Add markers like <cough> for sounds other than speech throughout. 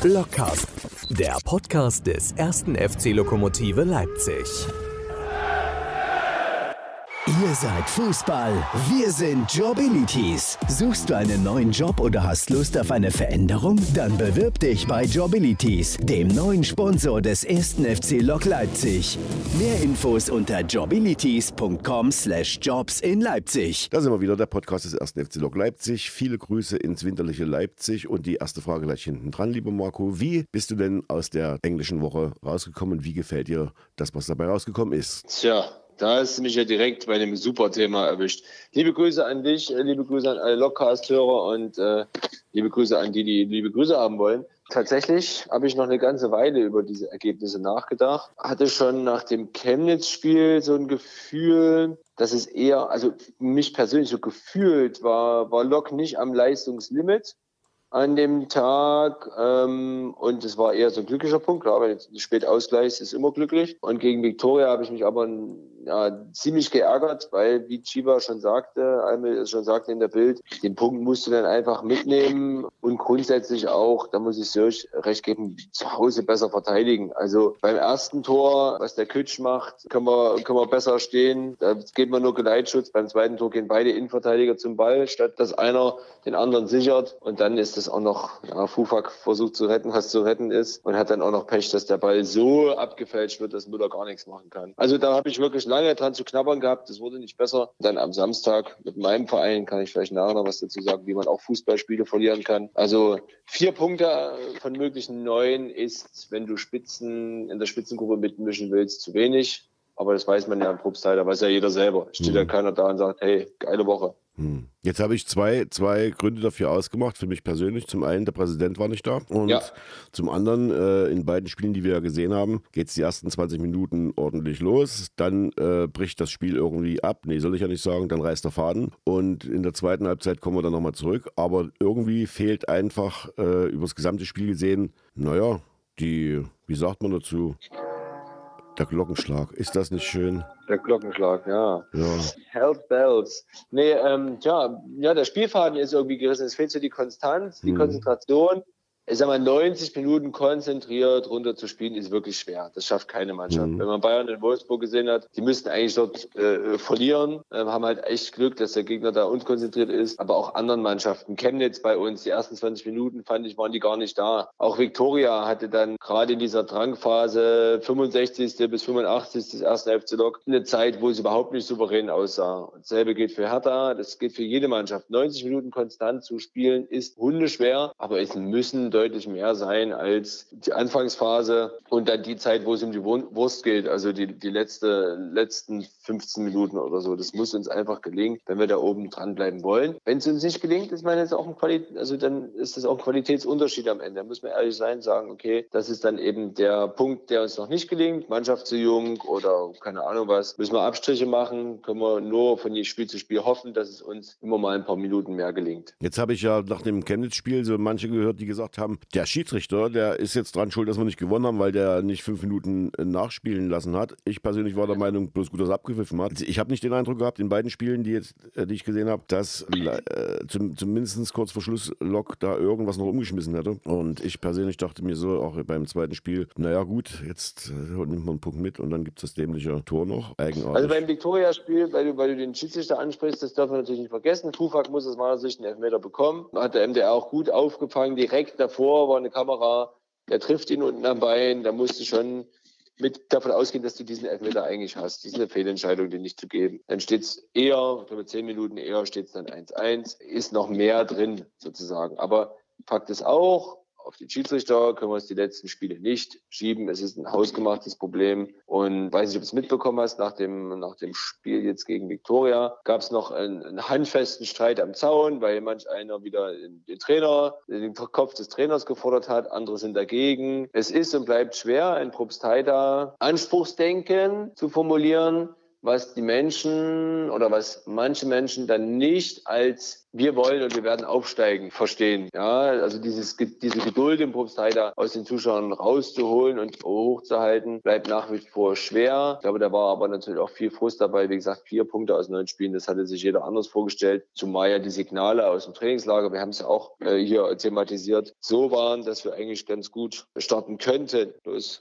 Blockcast, der Podcast des ersten FC Lokomotive Leipzig. Ihr seid Fußball, wir sind Jobilities. Suchst du einen neuen Job oder hast Lust auf eine Veränderung? Dann bewirb dich bei Jobilities, dem neuen Sponsor des ersten FC Lok Leipzig. Mehr Infos unter jobilities.com/jobs in Leipzig. Da sind wir wieder, der Podcast des ersten FC Lok Leipzig. Viele Grüße ins winterliche Leipzig und die erste Frage gleich hinten dran, lieber Marco. Wie bist du denn aus der englischen Woche rausgekommen? Wie gefällt dir das, was dabei rausgekommen ist? Tja, da du mich ja direkt bei einem super Thema erwischt. Liebe Grüße an dich, äh, liebe Grüße an alle Lockcast-Hörer und äh, liebe Grüße an die, die liebe Grüße haben wollen. Tatsächlich habe ich noch eine ganze Weile über diese Ergebnisse nachgedacht. Hatte schon nach dem Chemnitz-Spiel so ein Gefühl, dass es eher, also mich persönlich so gefühlt war, war Lok nicht am Leistungslimit an dem Tag ähm, und es war eher so ein glücklicher Punkt. Klar, wenn du spät ausgleichst, ist immer glücklich. Und gegen Viktoria habe ich mich aber ja, ziemlich geärgert, weil, wie Chiba schon sagte, Almel schon sagte in der Bild, den Punkt musst du dann einfach mitnehmen und grundsätzlich auch, da muss ich Serge recht geben, zu Hause besser verteidigen. Also beim ersten Tor, was der Kütsch macht, können wir, können wir besser stehen. Da geht man nur Geleitschutz. Beim zweiten Tor gehen beide Innenverteidiger zum Ball, statt dass einer den anderen sichert. Und dann ist es auch noch, ja, Fufak versucht zu retten, was zu retten ist und hat dann auch noch Pech, dass der Ball so abgefälscht wird, dass Müller gar nichts machen kann. Also da habe ich wirklich lange dran zu knabbern gehabt. Das wurde nicht besser. Dann am Samstag mit meinem Verein kann ich vielleicht nachher noch was dazu sagen, wie man auch Fußballspiele verlieren kann. Also vier Punkte von möglichen neun ist, wenn du Spitzen in der Spitzengruppe mitmischen willst, zu wenig. Aber das weiß man ja im Probstheil, da weiß ja jeder selber. Steht mhm. ja keiner da und sagt, hey, geile Woche. Hm. Jetzt habe ich zwei, zwei Gründe dafür ausgemacht, für mich persönlich. Zum einen, der Präsident war nicht da. Und ja. zum anderen, äh, in beiden Spielen, die wir ja gesehen haben, geht es die ersten 20 Minuten ordentlich los. Dann äh, bricht das Spiel irgendwie ab. Nee, soll ich ja nicht sagen. Dann reißt der Faden. Und in der zweiten Halbzeit kommen wir dann nochmal zurück. Aber irgendwie fehlt einfach äh, über das gesamte Spiel gesehen, naja, die, wie sagt man dazu? Der Glockenschlag. Ist das nicht schön? Der Glockenschlag, ja. ja. Health Bells. Nee, ähm, tja, ja, der Spielfaden ist irgendwie gerissen. Es fehlt so die Konstanz, die mhm. Konzentration ich sag mal, 90 Minuten konzentriert runter zu spielen, ist wirklich schwer. Das schafft keine Mannschaft. Mhm. Wenn man Bayern in Wolfsburg gesehen hat, die müssten eigentlich dort äh, verlieren, äh, haben halt echt Glück, dass der Gegner da unkonzentriert ist. Aber auch anderen Mannschaften. Chemnitz bei uns, die ersten 20 Minuten, fand ich, waren die gar nicht da. Auch Viktoria hatte dann gerade in dieser Drangphase 65. bis 85. des ersten FC Lok eine Zeit, wo es überhaupt nicht souverän aussah. Dasselbe gilt für Hertha, das gilt für jede Mannschaft. 90 Minuten konstant zu spielen ist hundeschwer, aber es müssen deutlich mehr sein als die Anfangsphase und dann die Zeit, wo es um die Wurst geht, also die, die letzte, letzten 15 Minuten oder so. Das muss uns einfach gelingen, wenn wir da oben dranbleiben wollen. Wenn es uns nicht gelingt, ist meine jetzt auch ein Qualität, also dann ist das auch ein Qualitätsunterschied am Ende. Da muss man ehrlich sein, sagen, okay, das ist dann eben der Punkt, der uns noch nicht gelingt. Mannschaft zu jung oder keine Ahnung was. Müssen wir Abstriche machen, können wir nur von Spiel zu Spiel hoffen, dass es uns immer mal ein paar Minuten mehr gelingt. Jetzt habe ich ja nach dem Chemnitz-Spiel so manche gehört, die gesagt haben, haben, der Schiedsrichter, der ist jetzt dran schuld, dass wir nicht gewonnen haben, weil der nicht fünf Minuten äh, nachspielen lassen hat. Ich persönlich war der Meinung, bloß gut, dass er abgepfiffen hat. Ich habe nicht den Eindruck gehabt, in beiden Spielen, die, jetzt, äh, die ich gesehen habe, dass äh, zum, zumindest kurz vor Schluss Lok da irgendwas noch umgeschmissen hätte. Und ich persönlich dachte mir so, auch beim zweiten Spiel, naja gut, jetzt äh, nimmt man einen Punkt mit und dann gibt es das dämliche Tor noch. Eigenartig. Also beim Viktoria-Spiel, weil du, weil du den Schiedsrichter ansprichst, das darf man natürlich nicht vergessen. Tufak muss aus meiner Sicht einen Elfmeter bekommen. Hat der MDR auch gut aufgefangen, direkt davor davor war eine Kamera, der trifft ihn unten am Bein, da musst du schon mit davon ausgehen, dass du diesen Elfmeter eigentlich hast. Das ist eine Fehlentscheidung, den nicht zu geben. Dann steht es eher, ich glaube zehn Minuten eher steht es dann 1-1, ist noch mehr drin sozusagen. Aber Fakt ist auch, auf den Schiedsrichter können wir uns die letzten Spiele nicht schieben. Es ist ein hausgemachtes Problem. Und weiß nicht, ob du es mitbekommen hast, nach dem, nach dem Spiel jetzt gegen Viktoria gab es noch einen, einen, handfesten Streit am Zaun, weil manch einer wieder den Trainer, den Kopf des Trainers gefordert hat, andere sind dagegen. Es ist und bleibt schwer, ein Propstheiter Anspruchsdenken zu formulieren was die Menschen oder was manche Menschen dann nicht als wir wollen und wir werden aufsteigen verstehen. Ja, also dieses, diese Geduld im Propstei aus den Zuschauern rauszuholen und hochzuhalten, bleibt nach wie vor schwer. Ich glaube, da war aber natürlich auch viel Frust dabei. Wie gesagt, vier Punkte aus neun Spielen, das hatte sich jeder anders vorgestellt. Zumal ja die Signale aus dem Trainingslager, wir haben es ja auch äh, hier thematisiert, so waren, dass wir eigentlich ganz gut starten könnten.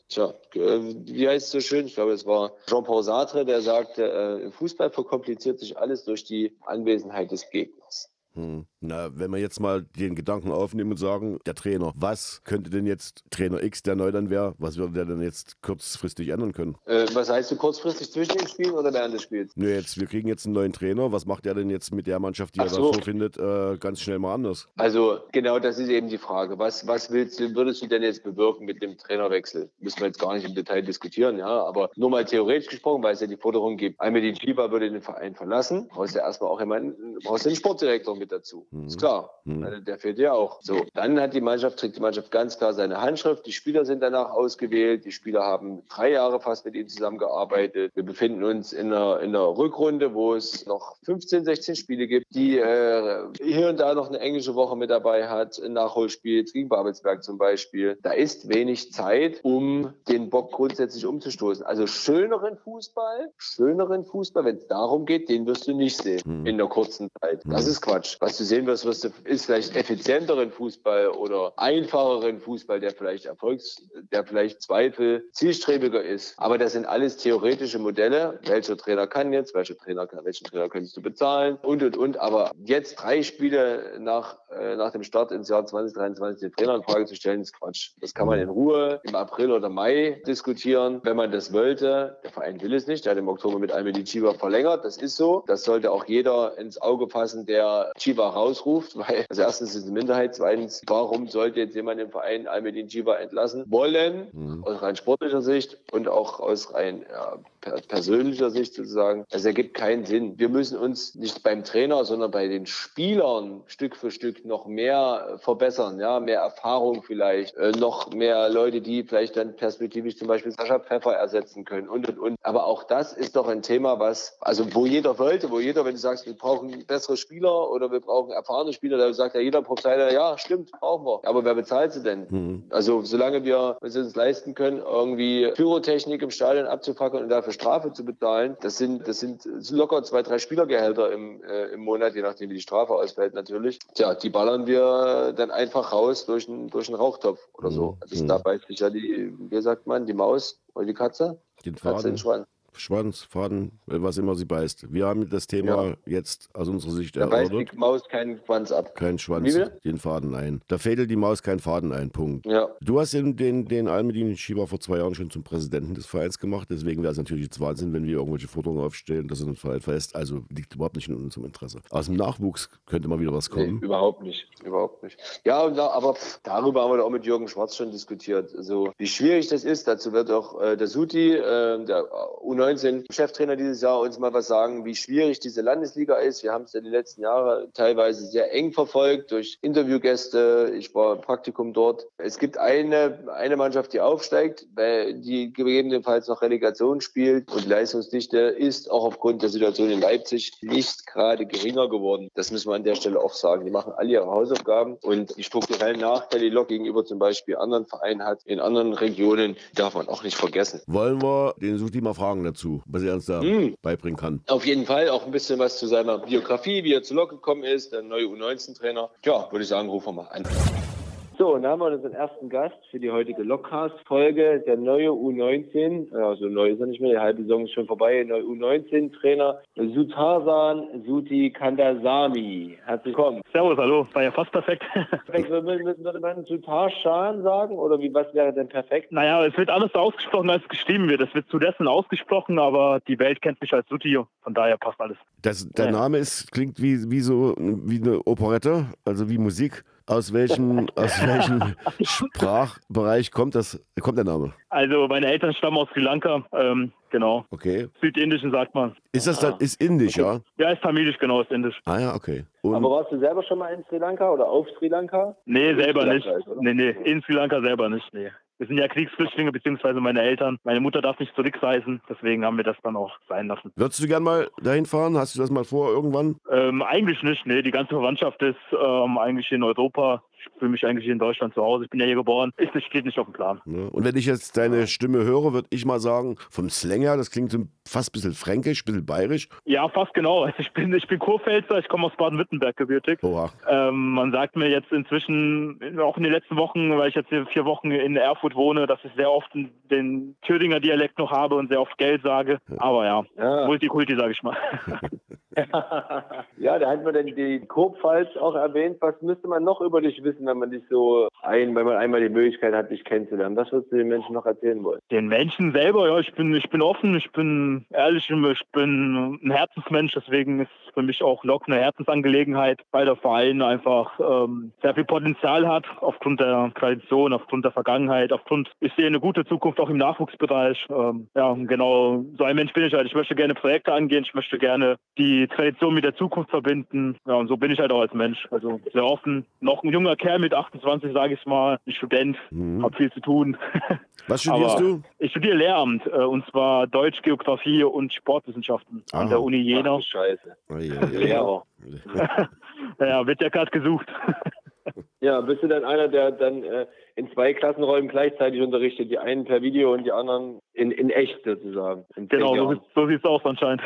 Tja, äh, wie heißt es so schön? Ich glaube, es war Jean-Paul Sartre, der sagte, äh, im Fußball verkompliziert sich alles durch die Anwesenheit des Gegners. Hm. Na, wenn wir jetzt mal den Gedanken aufnehmen und sagen, der Trainer, was könnte denn jetzt Trainer X, der neu dann wäre, was würde der denn jetzt kurzfristig ändern können? Äh, was heißt du kurzfristig zwischen den Spielen oder während des Spiels? Nö, jetzt, wir kriegen jetzt einen neuen Trainer. Was macht der denn jetzt mit der Mannschaft, die Ach er so. da vorfindet, äh, ganz schnell mal anders? Also, genau das ist eben die Frage. Was, was willst du, würdest du denn jetzt bewirken mit dem Trainerwechsel? Müssen wir jetzt gar nicht im Detail diskutieren, ja, aber nur mal theoretisch gesprochen, weil es ja die Forderung gibt. Almedin Schieber würde den Verein verlassen, brauchst du ja erstmal auch jemanden, brauchst du den Sportdirektor mit dazu. Mhm. Ist klar. Mhm. Der fehlt ja auch. So, dann hat die Mannschaft, trägt die Mannschaft ganz klar seine Handschrift. Die Spieler sind danach ausgewählt. Die Spieler haben drei Jahre fast mit ihm zusammengearbeitet. Wir befinden uns in einer, in einer Rückrunde, wo es noch 15, 16 Spiele gibt, die äh, hier und da noch eine englische Woche mit dabei hat. Ein Nachholspiel gegen Babelsberg zum Beispiel. Da ist wenig Zeit, um den Bock grundsätzlich umzustoßen. Also schöneren Fußball, schöneren Fußball, wenn es darum geht, den wirst du nicht sehen mhm. in der kurzen Zeit. Das mhm. ist Quatsch. Was du sehen wirst, wirst du, ist vielleicht effizienteren Fußball oder einfacheren Fußball, der vielleicht Erfolgs, der vielleicht Zweifel zielstrebiger ist. Aber das sind alles theoretische Modelle. Welcher Trainer kann jetzt, welcher Trainer kann, welchen Trainer kannst du bezahlen und und und. Aber jetzt drei Spiele nach, äh, nach dem Start ins Jahr 2023 den Trainer in Frage zu stellen, ist Quatsch. Das kann man in Ruhe im April oder Mai diskutieren, wenn man das wollte. Der Verein will es nicht. Der hat im Oktober mit Almedi Chiba verlängert. Das ist so. Das sollte auch jeder ins Auge fassen, der Chiba rausruft, weil also erstens ist es eine Minderheit, zweitens, warum sollte jetzt jemand im Verein Almedin Chiba entlassen wollen, mhm. aus rein sportlicher Sicht und auch aus rein ja, persönlicher Sicht sozusagen. Das ergibt keinen Sinn. Wir müssen uns nicht beim Trainer, sondern bei den Spielern Stück für Stück noch mehr verbessern, ja, mehr Erfahrung vielleicht, äh, noch mehr Leute, die vielleicht dann perspektivisch zum Beispiel Sascha Pfeffer ersetzen können und und und. Aber auch das ist doch ein Thema, was, also wo jeder wollte, wo jeder, wenn du sagst, wir brauchen bessere Spieler oder wir brauchen erfahrene Spieler, da sagt ja jeder Profiler, ja, stimmt, brauchen wir. Aber wer bezahlt sie denn? Mhm. Also solange wir es uns leisten können, irgendwie Pyrotechnik im Stadion abzufackeln und dafür Strafe zu bezahlen, das sind, das sind locker zwei, drei Spielergehälter im, äh, im Monat, je nachdem wie die Strafe ausfällt natürlich. Tja, die ballern wir dann einfach raus durch einen, durch einen Rauchtopf oder so. Mhm. Also da beißt sich ja die, wie sagt man, die Maus oder die Katze? Den Faden. Katze in den Schwanz. Schwanz, Faden, was immer sie beißt. Wir haben das Thema ja. jetzt aus unserer Sicht da erörtert. beißt die Maus keinen Schwanz ab. Kein Schwanz, den Faden ein. Da fädelt die Maus keinen Faden ein, Punkt. Ja. Du hast den, den, den Almedin Schieber vor zwei Jahren schon zum Präsidenten des Vereins gemacht, deswegen wäre es natürlich jetzt Wahnsinn, wenn wir irgendwelche Forderungen aufstellen, dass er den Verein verlässt. Also liegt überhaupt nicht in unserem Interesse. Aus dem Nachwuchs könnte mal wieder was kommen. Nee, überhaupt nicht, überhaupt nicht. Ja, aber darüber haben wir auch mit Jürgen Schwarz schon diskutiert. Also wie schwierig das ist, dazu wird auch äh, der Suti, äh, der U19-Cheftrainer Trainer dieses Jahr uns mal was sagen, wie schwierig diese Landesliga ist. Wir haben es ja die letzten Jahre teilweise sehr eng verfolgt durch Interviewgäste. Ich war im Praktikum dort. Es gibt eine, eine Mannschaft, die aufsteigt, die gegebenenfalls noch Relegation spielt und Leistungsdichte ist auch aufgrund der Situation in Leipzig nicht gerade geringer geworden. Das müssen wir an der Stelle auch sagen. Die machen alle ihre Hausaufgaben und die strukturellen Nachteile, die Lok gegenüber zum Beispiel anderen Vereinen hat, in anderen Regionen, darf man auch nicht vergessen. Wollen wir den Suti mal fragen dazu, was er uns da mhm. beibringen kann. Auf jeden Fall auch ein bisschen was zu seiner Biografie, wie er zu Lok gekommen ist, der neue U19-Trainer. Ja, würde ich sagen, rufen wir mal an. So, und dann haben wir unseren ersten Gast für die heutige Lockcast-Folge, der neue U19, also neu ist er nicht mehr, die halbe Saison ist schon vorbei, der neue U19-Trainer Sutarsan Suti Kandasami. Herzlich willkommen. Servus, hallo, war ja fast perfekt. Würde man Sutarsan sagen oder wie, was wäre denn perfekt? Naja, es wird alles so ausgesprochen, als es geschrieben wird. Es wird zudessen ausgesprochen, aber die Welt kennt mich als Suti, von daher passt alles. Das, der Name ist, klingt wie, wie so wie eine Operette, also wie Musik. Aus welchem, aus <laughs> welchem Sprachbereich kommt das, kommt der Name? Also meine Eltern stammen aus Sri Lanka, ähm, genau. Okay. Südindischen sagt man. Ist das dann, ist indisch, ja? Ja, ist tamilisch, genau, ist indisch. Ah ja, okay. Und Aber warst du selber schon mal in Sri Lanka oder auf Sri Lanka? Nee, selber nicht. Ist, nee, nee, in Sri Lanka selber nicht, nee. Wir sind ja Kriegsflüchtlinge, beziehungsweise meine Eltern. Meine Mutter darf nicht zurückreisen, deswegen haben wir das dann auch sein lassen. Würdest du gern mal dahin fahren? Hast du das mal vor irgendwann? Ähm, eigentlich nicht, nee. Die ganze Verwandtschaft ist ähm, eigentlich in Europa ich fühle mich eigentlich in Deutschland zu Hause. Ich bin ja hier geboren. Ist, das steht nicht auf dem Plan. Ja. Und wenn ich jetzt deine Stimme höre, würde ich mal sagen, vom Slang her, das klingt fast ein bisschen fränkisch, ein bisschen bayerisch. Ja, fast genau. <laughs> Ich bin, ich bin Kurpfälzer, ich komme aus Baden-Württemberg gebürtig. Ähm, man sagt mir jetzt inzwischen, auch in den letzten Wochen, weil ich jetzt hier vier Wochen in Erfurt wohne, dass ich sehr oft den Thüringer Dialekt noch habe und sehr oft Geld sage. Aber ja, ja. Multikulti, sage ich mal. <laughs> ja, da hat man dann die Kurpfalz auch erwähnt. Was müsste man noch über dich wissen, wenn man dich so ein, wenn man einmal die Möglichkeit hat, dich kennenzulernen? Was würdest du den Menschen noch erzählen wollen? Den Menschen selber, ja, ich bin, ich bin offen, ich bin ehrlich, ich bin ein Herzensmensch, deswegen ist für mich auch Lok eine Herzensangelegenheit, weil der Verein einfach ähm, sehr viel Potenzial hat, aufgrund der Tradition, aufgrund der Vergangenheit, aufgrund, ich sehe eine gute Zukunft auch im Nachwuchsbereich. Ähm, ja, genau, so ein Mensch bin ich halt. Ich möchte gerne Projekte angehen, ich möchte gerne die Tradition mit der Zukunft verbinden. Ja, und so bin ich halt auch als Mensch. Also sehr offen. Noch ein junger Kerl mit 28, sage ich mal, ein Student, mhm. habe viel zu tun. <laughs> Was studierst du? Ich studiere Lehramt, äh, und zwar Deutsch, Geografie und Sportwissenschaften ah. an der Uni Jena. Ach, Scheiße. Oh, <laughs> ja, Lehrer. <laughs> ja, wird ja gerade gesucht. ja, bist du dann einer, der dann äh, in zwei Klassenräumen gleichzeitig unterrichtet, die einen per Video und die anderen in, in echt sozusagen. genau, so, so sieht es aus anscheinend.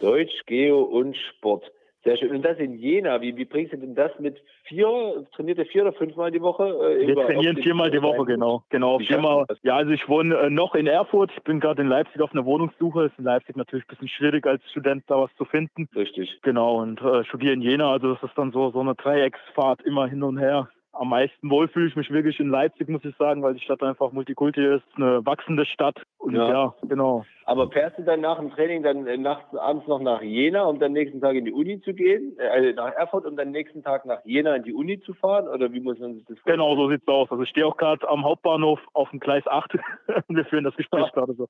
Deutsch, Geo und Sport. Sehr schön. Und das in Jena. Wie, wie bringst du denn das mit vier? Trainiert ihr vier oder fünfmal die Woche? Äh, Wir trainieren viermal die Woche, genau. Genau, viermal. Ja, also ich wohne äh, noch in Erfurt. Ich bin gerade in Leipzig auf einer Wohnungssuche. Es ist in Leipzig natürlich ein bisschen schwierig als Student da was zu finden. Richtig. Genau, und äh, studiere in Jena. Also das ist dann so, so eine Dreiecksfahrt immer hin und her am meisten wohl fühle ich mich wirklich in Leipzig, muss ich sagen, weil die Stadt einfach Multikulti ist, eine wachsende Stadt. Und ja, ja genau. Aber fährst du dann nach dem Training dann äh, nachts, abends noch nach Jena, um dann nächsten Tag in die Uni zu gehen? Äh, also nach Erfurt, um dann nächsten Tag nach Jena in die Uni zu fahren? Oder wie muss man sich das vorstellen? Genau, so sieht es aus. Also ich stehe auch gerade am Hauptbahnhof auf dem Gleis 8. <laughs> Wir führen das Gespräch ja. gerade so.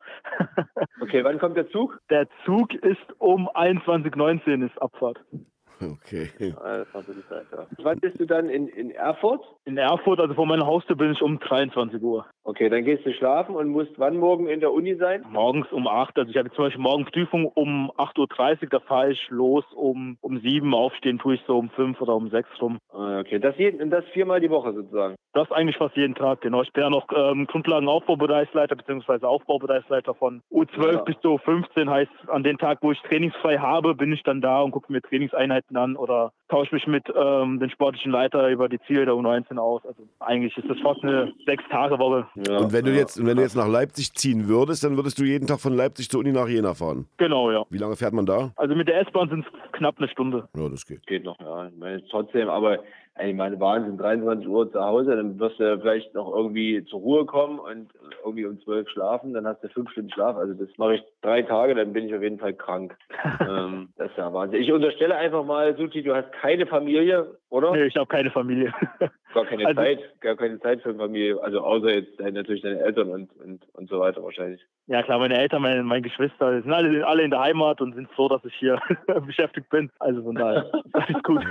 <laughs> okay, wann kommt der Zug? Der Zug ist um 21.19 Uhr ist Abfahrt. <laughs> Okay. Ja, Zeit, ja. Wann bist du dann in, in Erfurt? In Erfurt, also vor meiner Haustür bin ich um 23 Uhr. Okay, dann gehst du schlafen und musst wann morgen in der Uni sein? Morgens um 8. Also ich habe zum Beispiel morgen Prüfung um 8.30 Uhr, da fahre ich los um, um 7 aufstehen tue ich so um 5 oder um 6 rum. Ah, okay, das, jeden, das viermal die Woche sozusagen? Das eigentlich fast jeden Tag, genau. Ich bin ja noch ähm, Grundlagenaufbaubereichsleiter bzw. Aufbaubereichsleiter von U12 ja. bis zu U15. Heißt, an den Tag, wo ich trainingsfrei habe, bin ich dann da und gucke mir Trainingseinheiten an oder tausche mich mit ähm, den sportlichen Leiter über die Ziele der U19 aus. Also eigentlich ist das fast eine Sechs-Tage-Woche. Ja, und wenn du jetzt, wenn du jetzt nach Leipzig ziehen würdest, dann würdest du jeden Tag von Leipzig zur Uni nach Jena fahren. Genau, ja. Wie lange fährt man da? Also mit der S-Bahn sind es knapp eine Stunde. Ja, das geht. Geht noch, ja. Ich meine, trotzdem, aber ich meine, Wahnsinn, 23 Uhr zu Hause, dann wirst du vielleicht noch irgendwie zur Ruhe kommen und irgendwie um 12 schlafen, dann hast du fünf Stunden Schlaf. Also das mache ich drei Tage, dann bin ich auf jeden Fall krank. <laughs> ähm, das ist ja Wahnsinn. Ich unterstelle einfach mal, Suti, du hast keine Familie, oder? Nee, ich habe keine Familie. <laughs> Gar keine also, Zeit, gar keine Zeit für Familie. Also außer jetzt natürlich deine Eltern und, und, und so weiter wahrscheinlich. Ja klar, meine Eltern, meine, meine Geschwister sind alle, alle in der Heimat und sind froh, dass ich hier <laughs> beschäftigt bin. Also von daher, das ist gut.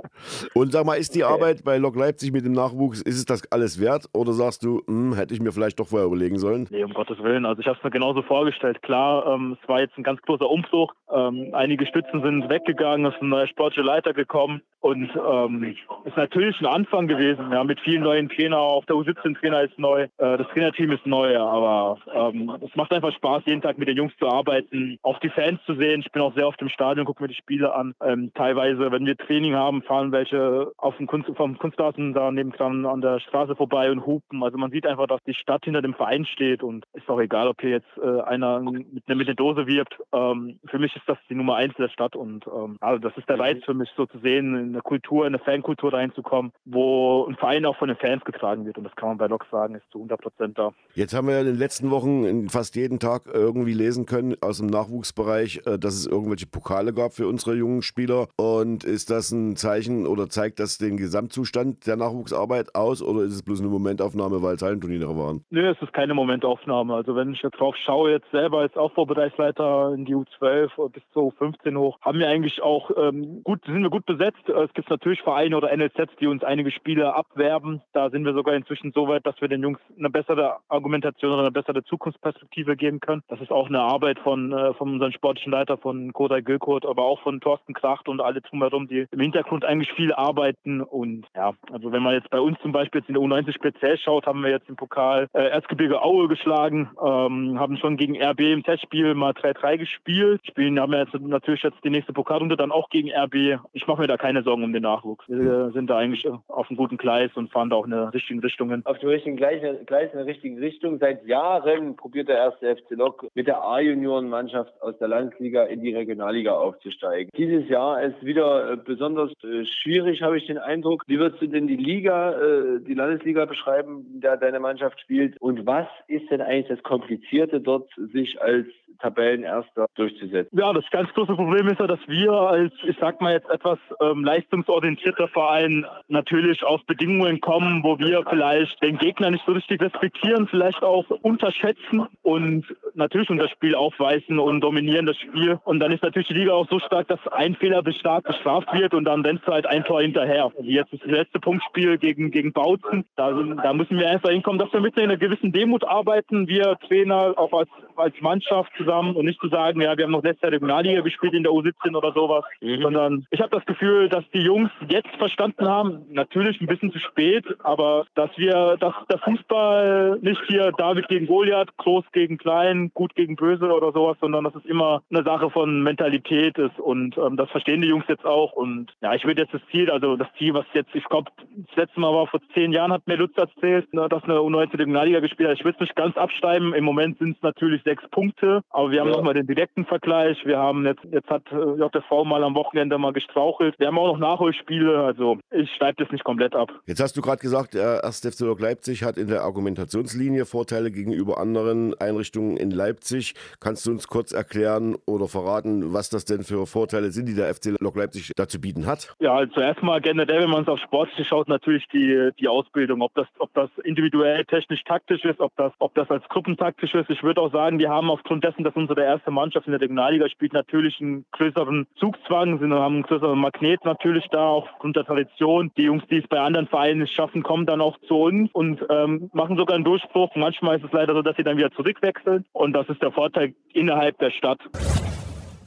<laughs> und sag mal, ist die okay. Arbeit bei Lok Leipzig mit dem Nachwuchs, ist es das alles wert? Oder sagst du, hm, hätte ich mir vielleicht doch vorher überlegen sollen? Nee, um Gottes Willen. Also ich habe es mir genauso vorgestellt. Klar, ähm, es war jetzt ein ganz großer Umbruch. Ähm, einige Stützen sind weggegangen, es ist ein neuer sportlicher Leiter gekommen. Und ähm, ist natürlich ein Anfang gewesen, ja, mit vielen neuen Trainer. Auch der U17-Trainer ist neu, äh, das Trainerteam ist neu, aber ähm, es macht einfach Spaß, jeden Tag mit den Jungs zu arbeiten, auch die Fans zu sehen. Ich bin auch sehr oft im Stadion, gucke mir die Spiele an. Ähm, teilweise, wenn wir Training haben, fahren welche auf dem Kunst, vom Kunstrasen da nebendran an der Straße vorbei und hupen. Also man sieht einfach, dass die Stadt hinter dem Verein steht und ist auch egal, ob hier jetzt äh, einer mit, mit der Dose wirbt. Ähm, für mich ist das die Nummer eins der Stadt und also das ist der Reiz für mich so zu sehen, eine Kultur, eine Fankultur reinzukommen, wo ein Verein auch von den Fans getragen wird. Und das kann man bei Lok sagen, ist zu 100 Prozent da. Jetzt haben wir ja in den letzten Wochen fast jeden Tag irgendwie lesen können aus dem Nachwuchsbereich, äh, dass es irgendwelche Pokale gab für unsere jungen Spieler. Und ist das ein Zeichen oder zeigt das den Gesamtzustand der Nachwuchsarbeit aus oder ist es bloß eine Momentaufnahme, weil es Hallenturniere waren? Nö, es ist keine Momentaufnahme. Also wenn ich jetzt drauf schaue, jetzt selber als Aufbaubereichsleiter in die U12 bis zu U15 hoch, haben wir eigentlich auch ähm, gut, sind wir gut besetzt. Es gibt natürlich Vereine oder NLZs, die uns einige Spiele Spieler abwerben. Da sind wir sogar inzwischen so weit, dass wir den Jungs eine bessere Argumentation oder eine bessere Zukunftsperspektive geben können. Das ist auch eine Arbeit von, äh, von unserem sportlichen Leiter, von Kodai Gülkot, aber auch von Thorsten Kracht und alle drumherum, die im Hintergrund eigentlich viel arbeiten. Und ja, also wenn man jetzt bei uns zum Beispiel jetzt in der U90 speziell schaut, haben wir jetzt im Pokal äh, Erzgebirge Aue geschlagen, ähm, haben schon gegen RB im Testspiel mal 3-3 gespielt. Spielen haben wir jetzt natürlich jetzt die nächste Pokalrunde dann auch gegen RB. Ich mache mir da keine Sorgen um den Nachwuchs. Wir sind da eigentlich auf einem guten Gleis und fahren da auch in der richtigen Richtung Auf dem richtigen Gleis, Gleis in der richtigen Richtung. Seit Jahren probiert der erste FC Lok mit der A-Junioren-Mannschaft aus der Landesliga in die Regionalliga aufzusteigen. Dieses Jahr ist wieder äh, besonders äh, schwierig, habe ich den Eindruck. Wie würdest du denn die Liga, äh, die Landesliga beschreiben, in der deine Mannschaft spielt? Und was ist denn eigentlich das Komplizierte dort, sich als Tabellenerster durchzusetzen? Ja, das ganz große Problem ist ja, dass wir als, ich sag mal jetzt etwas ähm, leistungsorientierter Verein natürlich aus Bedingungen kommen, wo wir vielleicht den Gegner nicht so richtig respektieren, vielleicht auch unterschätzen und natürlich unser Spiel aufweisen und dominieren das Spiel. Und dann ist natürlich die Liga auch so stark, dass ein Fehler stark bestraft wird und dann rennst du halt ein Tor hinterher. Wie jetzt das letzte Punktspiel gegen, gegen Bautzen, da, da müssen wir einfach hinkommen, dass wir mit einer gewissen Demut arbeiten, wir Trainer auch als, als Mannschaft zusammen und nicht zu sagen, ja, wir haben noch letzte Regionalliga gespielt in der U17 oder sowas, mhm. sondern ich habe das Gefühl, dass die Jungs jetzt verstanden haben, natürlich ein bisschen zu spät, aber dass wir, dass der Fußball nicht hier David gegen Goliath, groß gegen klein, gut gegen böse oder sowas, sondern dass es immer eine Sache von Mentalität ist und ähm, das verstehen die Jungs jetzt auch und ja, ich würde jetzt das Ziel, also das Ziel, was jetzt, ich glaube, das letzte Mal war vor zehn Jahren, hat mir Lutz erzählt, ne, dass eine U19 Regionalliga gespielt hat. Ich will es nicht ganz abschreiben. Im Moment sind es natürlich sechs Punkte, aber wir haben ja. nochmal den direkten Vergleich. Wir haben jetzt, jetzt hat äh, JV mal am Wochenende mal gestrauchelt. Wir haben auch noch Nachholspiele, also ich schreibe das nicht komplett ab. Jetzt hast du gerade gesagt, der 1. FC Leipzig hat in der Argumentationslinie Vorteile gegenüber anderen Einrichtungen in Leipzig. Kannst du uns kurz erklären oder verraten, was das denn für Vorteile sind, die der FC Lok Leipzig dazu bieten hat? Ja, also erstmal generell, wenn man es auf Sportliche schaut, natürlich die, die Ausbildung, ob das, ob das individuell, technisch, taktisch ist, ob das, ob das als gruppentaktisch ist. Ich würde auch sagen, wir haben aufgrund dessen, dass unsere erste Mannschaft in der Regionalliga spielt, natürlich einen größeren Zugzwang, sind, haben einen größeren Magnet natürlich da, auch aufgrund der Tradition. Die Jungs, die es bei anderen Vereinen nicht schaffen, kommen dann auch zu uns und ähm, machen sogar einen Durchbruch. Manchmal ist es leider so, dass sie dann wieder zurückwechseln und das ist der Vorteil innerhalb der Stadt.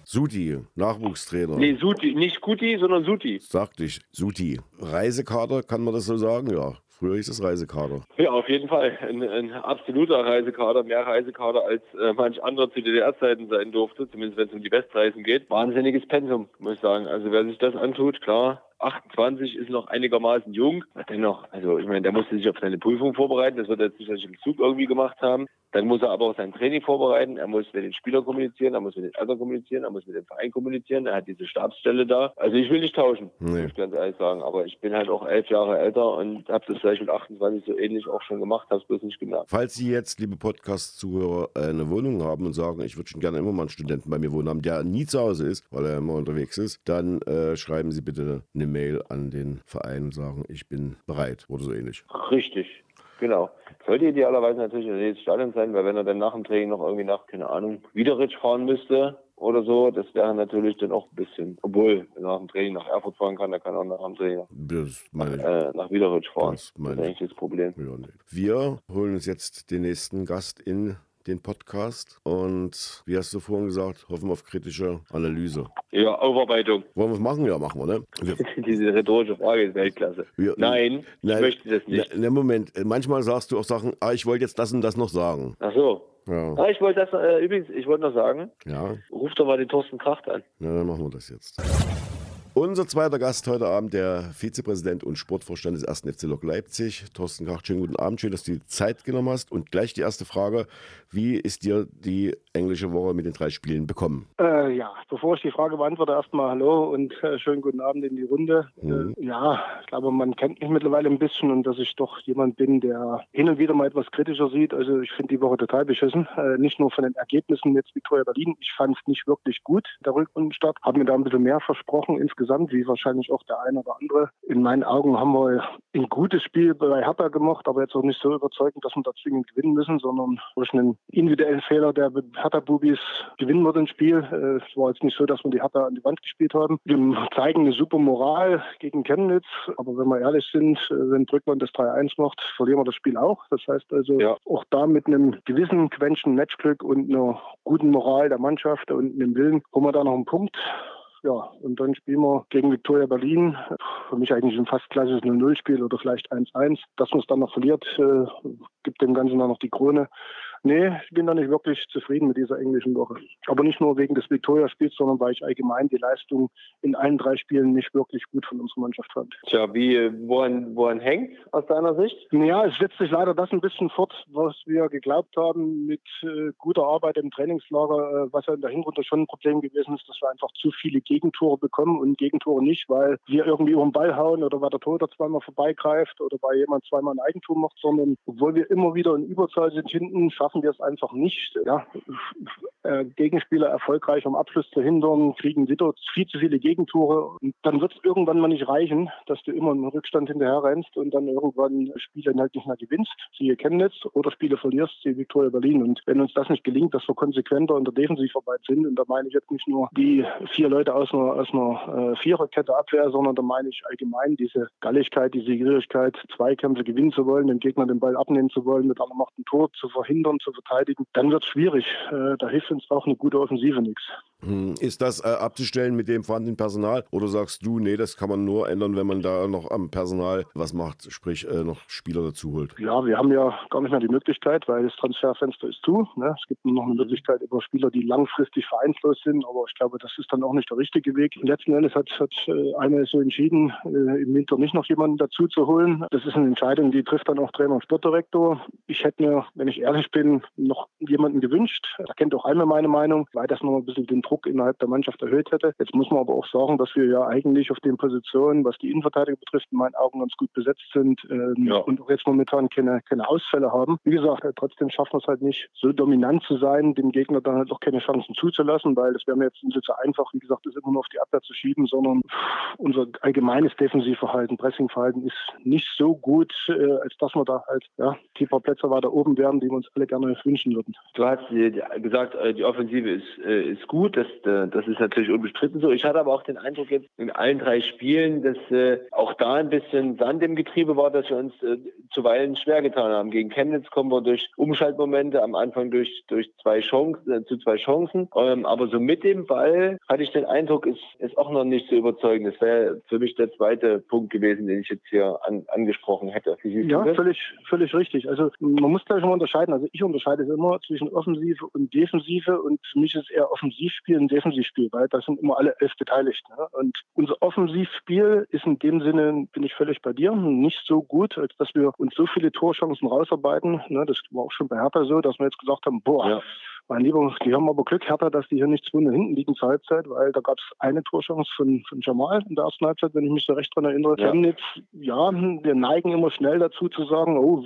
Suti, Nachwuchstrainer. Nee, Suti, nicht Kuti, sondern Suti. Sagte ich, Suti. Reisekader, kann man das so sagen? Ja. Früher hieß es Reisekader. Ja, auf jeden Fall. Ein, ein absoluter Reisekader, mehr Reisekader als äh, manch anderer zu DDR-Zeiten sein durfte, zumindest wenn es um die Westreisen geht. Wahnsinniges Pensum, muss ich sagen. Also wer sich das antut, klar, 28 ist noch einigermaßen jung. Dennoch, also ich meine, der musste sich auf seine Prüfung vorbereiten. Das wird er sicherlich im Zug irgendwie gemacht haben. Dann muss er aber auch sein Training vorbereiten. Er muss mit den Spielern kommunizieren, er muss mit den Eltern kommunizieren, er muss mit dem Verein kommunizieren. Er hat diese Stabsstelle da. Also ich will nicht tauschen, nee. muss ich ganz ehrlich sagen. Aber ich bin halt auch elf Jahre älter und habe das vielleicht mit 28 so ähnlich auch schon gemacht, habe es bloß nicht gemerkt. Falls Sie jetzt, liebe Podcast-Zuhörer, eine Wohnung haben und sagen, ich würde schon gerne immer mal einen Studenten bei mir wohnen haben, der nie zu Hause ist, weil er immer unterwegs ist, dann äh, schreiben Sie bitte eine Mail an den Verein und sagen, ich bin bereit oder so ähnlich. Richtig. Genau. Sollte idealerweise natürlich in das Stadion sein, weil wenn er dann nach dem Training noch irgendwie nach, keine Ahnung, Wiederitsch fahren müsste oder so, das wäre natürlich dann auch ein bisschen, obwohl er nach dem Training nach Erfurt fahren kann, er kann auch nach dem Training ich. Äh, nach Wiederitsch fahren. Das, das ist eigentlich das Problem. Ja, nee. Wir holen uns jetzt den nächsten Gast in den Podcast. Und wie hast du vorhin gesagt, hoffen wir auf kritische Analyse. Ja, Aufarbeitung. Wollen wir es machen? Ja, machen wir, ne? Wir <laughs> Diese rhetorische Frage ist Weltklasse. Wir, nein, nein, ich möchte das nicht. Ne, Moment, manchmal sagst du auch Sachen, ah, ich wollte jetzt das und das noch sagen. Ach so. Ja. Ah, ich wollte das, äh, übrigens, ich wollte noch sagen, ja. ruf doch mal den Thorsten Kracht an. Na, dann machen wir das jetzt. Unser zweiter Gast heute Abend, der Vizepräsident und Sportvorstand des 1. FC Lok Leipzig, Thorsten Kracht. Schönen guten Abend, schön, dass du die Zeit genommen hast. Und gleich die erste Frage, wie ist dir die englische Woche mit den drei Spielen bekommen? Äh, ja, bevor ich die Frage beantworte, erstmal Hallo und äh, schönen guten Abend in die Runde. Mhm. Äh, ja, ich glaube, man kennt mich mittlerweile ein bisschen und dass ich doch jemand bin, der hin und wieder mal etwas kritischer sieht. Also ich finde die Woche total beschissen. Äh, nicht nur von den Ergebnissen jetzt Victoria Berlin. Ich fand es nicht wirklich gut, der Rückrundenstart. Habe mir da ein bisschen mehr versprochen insgesamt insgesamt, wie wahrscheinlich auch der eine oder andere. In meinen Augen haben wir ein gutes Spiel bei Hertha gemacht, aber jetzt auch nicht so überzeugend, dass wir da zwingend gewinnen müssen, sondern durch einen individuellen Fehler der Hertha-Bubis gewinnen wir das Spiel. Äh, es war jetzt nicht so, dass wir die Hertha an die Wand gespielt haben. Wir zeigen eine super Moral gegen Chemnitz, aber wenn wir ehrlich sind, äh, wenn Brückmann das 3-1 macht, verlieren wir das Spiel auch. Das heißt also, ja. auch da mit einem gewissen Quäntchen Matchglück und einer guten Moral der Mannschaft und einem Willen, holen wir da noch einen Punkt. Ja, und dann spielen wir gegen Viktoria Berlin. Für mich eigentlich ein fast klassisches 0-0-Spiel oder vielleicht 1-1. Dass man es dann noch verliert, äh, gibt dem Ganzen dann noch die Krone. Nee, ich bin da nicht wirklich zufrieden mit dieser englischen Woche. Aber nicht nur wegen des Victoria-Spiels, sondern weil ich allgemein die Leistung in allen drei Spielen nicht wirklich gut von unserer Mannschaft fand. Tja, wie, woran, woran hängt aus deiner Sicht? Ja, es setzt sich leider das ein bisschen fort, was wir geglaubt haben mit äh, guter Arbeit im Trainingslager, äh, was ja in der Hinrunde schon ein Problem gewesen ist, dass wir einfach zu viele Gegentore bekommen und Gegentore nicht, weil wir irgendwie über den Ball hauen oder weil der Torhüter zweimal vorbeigreift oder weil jemand zweimal ein Eigentum macht, sondern obwohl wir immer wieder in Überzahl sind hinten, schaffen schaffen wir es einfach nicht, ja, äh, Gegenspieler erfolgreich am Abschluss zu hindern, kriegen wieder viel zu viele Gegentore. Und dann wird es irgendwann mal nicht reichen, dass du immer im Rückstand hinterher rennst und dann irgendwann Spiele halt nicht mehr gewinnst, siehe Chemnitz, oder Spiele verlierst, siehe Viktoria Berlin. Und wenn uns das nicht gelingt, dass wir konsequenter in der Defensivarbeit sind, und da meine ich jetzt nicht nur die vier Leute aus einer, aus einer äh, Viererkette Abwehr, sondern da meine ich allgemein diese Galligkeit, diese Gierigkeit, Zweikämpfe gewinnen zu wollen, dem Gegner den Ball abnehmen zu wollen, mit einer Macht ein Tor zu verhindern, zu verteidigen, dann wird es schwierig. Äh, da hilft uns auch eine gute Offensive nichts. Hm, ist das äh, abzustellen mit dem vorhandenen Personal oder sagst du, nee, das kann man nur ändern, wenn man da noch am Personal was macht, sprich äh, noch Spieler dazu holt? Ja, wir haben ja gar nicht mehr die Möglichkeit, weil das Transferfenster ist zu. Ne? Es gibt noch eine Möglichkeit über Spieler, die langfristig vereinslos sind, aber ich glaube, das ist dann auch nicht der richtige Weg. Letzten Endes hat, hat äh, einer so entschieden, äh, im Winter nicht noch jemanden dazu zu holen. Das ist eine Entscheidung, die trifft dann auch Trainer und Sportdirektor. Ich hätte mir, wenn ich ehrlich bin, noch jemanden gewünscht. Da kennt auch einmal meine Meinung, weil das noch ein bisschen den Druck Druck innerhalb der Mannschaft erhöht hätte. Jetzt muss man aber auch sagen, dass wir ja eigentlich auf den Positionen, was die Innenverteidigung betrifft, in meinen Augen ganz gut besetzt sind ähm, ja. und auch jetzt momentan keine, keine Ausfälle haben. Wie gesagt, äh, trotzdem schaffen wir es halt nicht, so dominant zu sein, dem Gegner dann halt auch keine Chancen zuzulassen, weil das wäre mir jetzt ein bisschen zu einfach, wie gesagt, das immer nur auf die Abwehr zu schieben, sondern unser allgemeines Defensivverhalten, Pressingverhalten ist nicht so gut, äh, als dass wir da halt ja, die paar Plätze weiter oben wären, die wir uns alle gerne wünschen würden. Du hast gesagt, äh, die Offensive ist, ist gut, das, äh, das ist natürlich unbestritten so. Ich hatte aber auch den Eindruck jetzt in allen drei Spielen, dass äh, auch da ein bisschen Sand im Getriebe war, dass wir uns äh, zuweilen schwer getan haben. Gegen Chemnitz kommen wir durch Umschaltmomente, am Anfang durch, durch zwei Chancen, äh, zu zwei Chancen. Ähm, aber so mit dem Ball hatte ich den Eindruck, ist, ist auch noch nicht so überzeugend. Das wäre für mich der zweite Punkt gewesen, den ich jetzt hier an, angesprochen hätte. Ja, völlig, völlig richtig. Also man muss da schon mal unterscheiden. Also ich unterscheide immer zwischen Offensive und Defensive und für mich ist eher Offensivspiel Spiel ein Defensivspiel, weil da sind immer alle elf beteiligt. Ne? Und unser Offensivspiel ist in dem Sinne, bin ich völlig bei dir, nicht so gut, als dass wir uns so viele Torchancen rausarbeiten. Ne? Das war auch schon bei Hertha so, dass wir jetzt gesagt haben, boah, ja. Mein Lieber, die haben aber Glück, Hertha, dass die hier nicht 2 hinten liegen zur Halbzeit, weil da gab es eine Torchance von, von Jamal in der ersten Halbzeit, wenn ich mich so recht daran erinnere. Ja. Chemnitz, ja, wir neigen immer schnell dazu zu sagen, oh,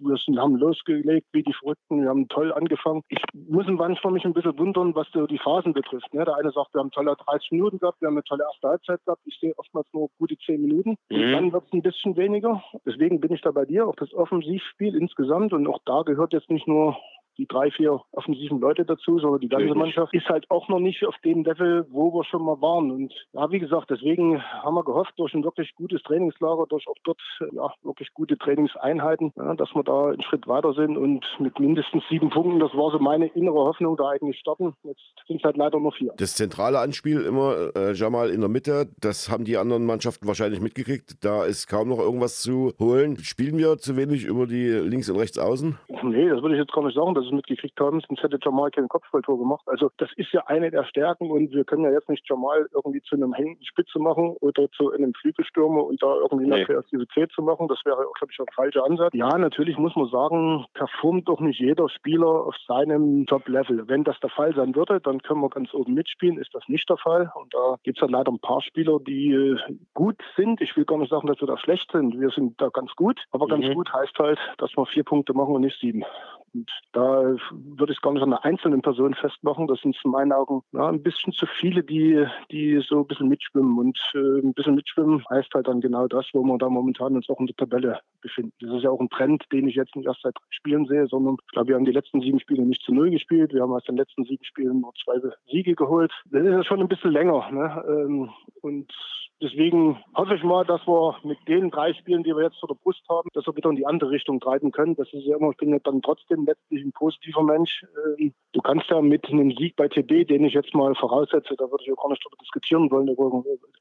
wir sind, haben losgelegt wie die Verrückten, wir haben toll angefangen. Ich muss manchmal mich ein bisschen wundern, was so die Phasen betrifft. Ne? Der eine sagt, wir haben tolle 30 Minuten gehabt, wir haben eine tolle erste Halbzeit gehabt. Ich sehe oftmals nur gute 10 Minuten. Mhm. Dann wird es ein bisschen weniger. Deswegen bin ich da bei dir. Auch das Offensivspiel insgesamt und auch da gehört jetzt nicht nur die drei, vier offensiven Leute dazu, sondern die ganze Richtig. Mannschaft ist halt auch noch nicht auf dem Level, wo wir schon mal waren. Und ja, wie gesagt, deswegen haben wir gehofft, durch ein wirklich gutes Trainingslager, durch auch dort ja, wirklich gute Trainingseinheiten, ja, dass wir da einen Schritt weiter sind und mit mindestens sieben Punkten, das war so meine innere Hoffnung, da eigentlich starten. Jetzt sind es halt leider nur vier. Das zentrale Anspiel immer äh, Jamal in der Mitte, das haben die anderen Mannschaften wahrscheinlich mitgekriegt. Da ist kaum noch irgendwas zu holen. Spielen wir zu wenig über die links und rechts außen? Nee, das würde ich jetzt gar nicht sagen. Das es mitgekriegt haben, sonst hätte Jamal kein Kopfballtor gemacht. Also das ist ja eine der Stärken und wir können ja jetzt nicht Jamal irgendwie zu einem hängenden Spitze machen oder zu einem Flügelstürmer und da irgendwie nee. eine Kreativität zu machen. Das wäre auch, glaube ich, ein falscher Ansatz. Ja, natürlich muss man sagen, performt doch nicht jeder Spieler auf seinem Top-Level. Wenn das der Fall sein würde, dann können wir ganz oben mitspielen. Ist das nicht der Fall? Und da gibt es ja leider ein paar Spieler, die äh, gut sind. Ich will gar nicht sagen, dass wir da schlecht sind. Wir sind da ganz gut. Aber ganz mhm. gut heißt halt, dass wir vier Punkte machen und nicht sieben. Und da würde ich es gar nicht an einer einzelnen Person festmachen. Das sind in meinen Augen ja, ein bisschen zu viele, die, die so ein bisschen mitschwimmen. Und äh, ein bisschen mitschwimmen heißt halt dann genau das, wo wir da momentan uns auch in der Tabelle befinden. Das ist ja auch ein Trend, den ich jetzt nicht erst seit drei Spielen sehe, sondern ich glaube, wir haben die letzten sieben Spiele nicht zu null gespielt. Wir haben aus den letzten sieben Spielen nur zwei Siege geholt. Das ist ja schon ein bisschen länger. Ne? Ähm, und Deswegen hoffe ich mal, dass wir mit den drei Spielen, die wir jetzt vor der Brust haben, dass wir wieder in die andere Richtung treiben können. Das ist ja immer, ich bin ja dann trotzdem letztlich ein positiver Mensch. Ähm, du kannst ja mit einem Sieg bei TB, den ich jetzt mal voraussetze, da würde ich auch gar nicht darüber diskutieren wollen,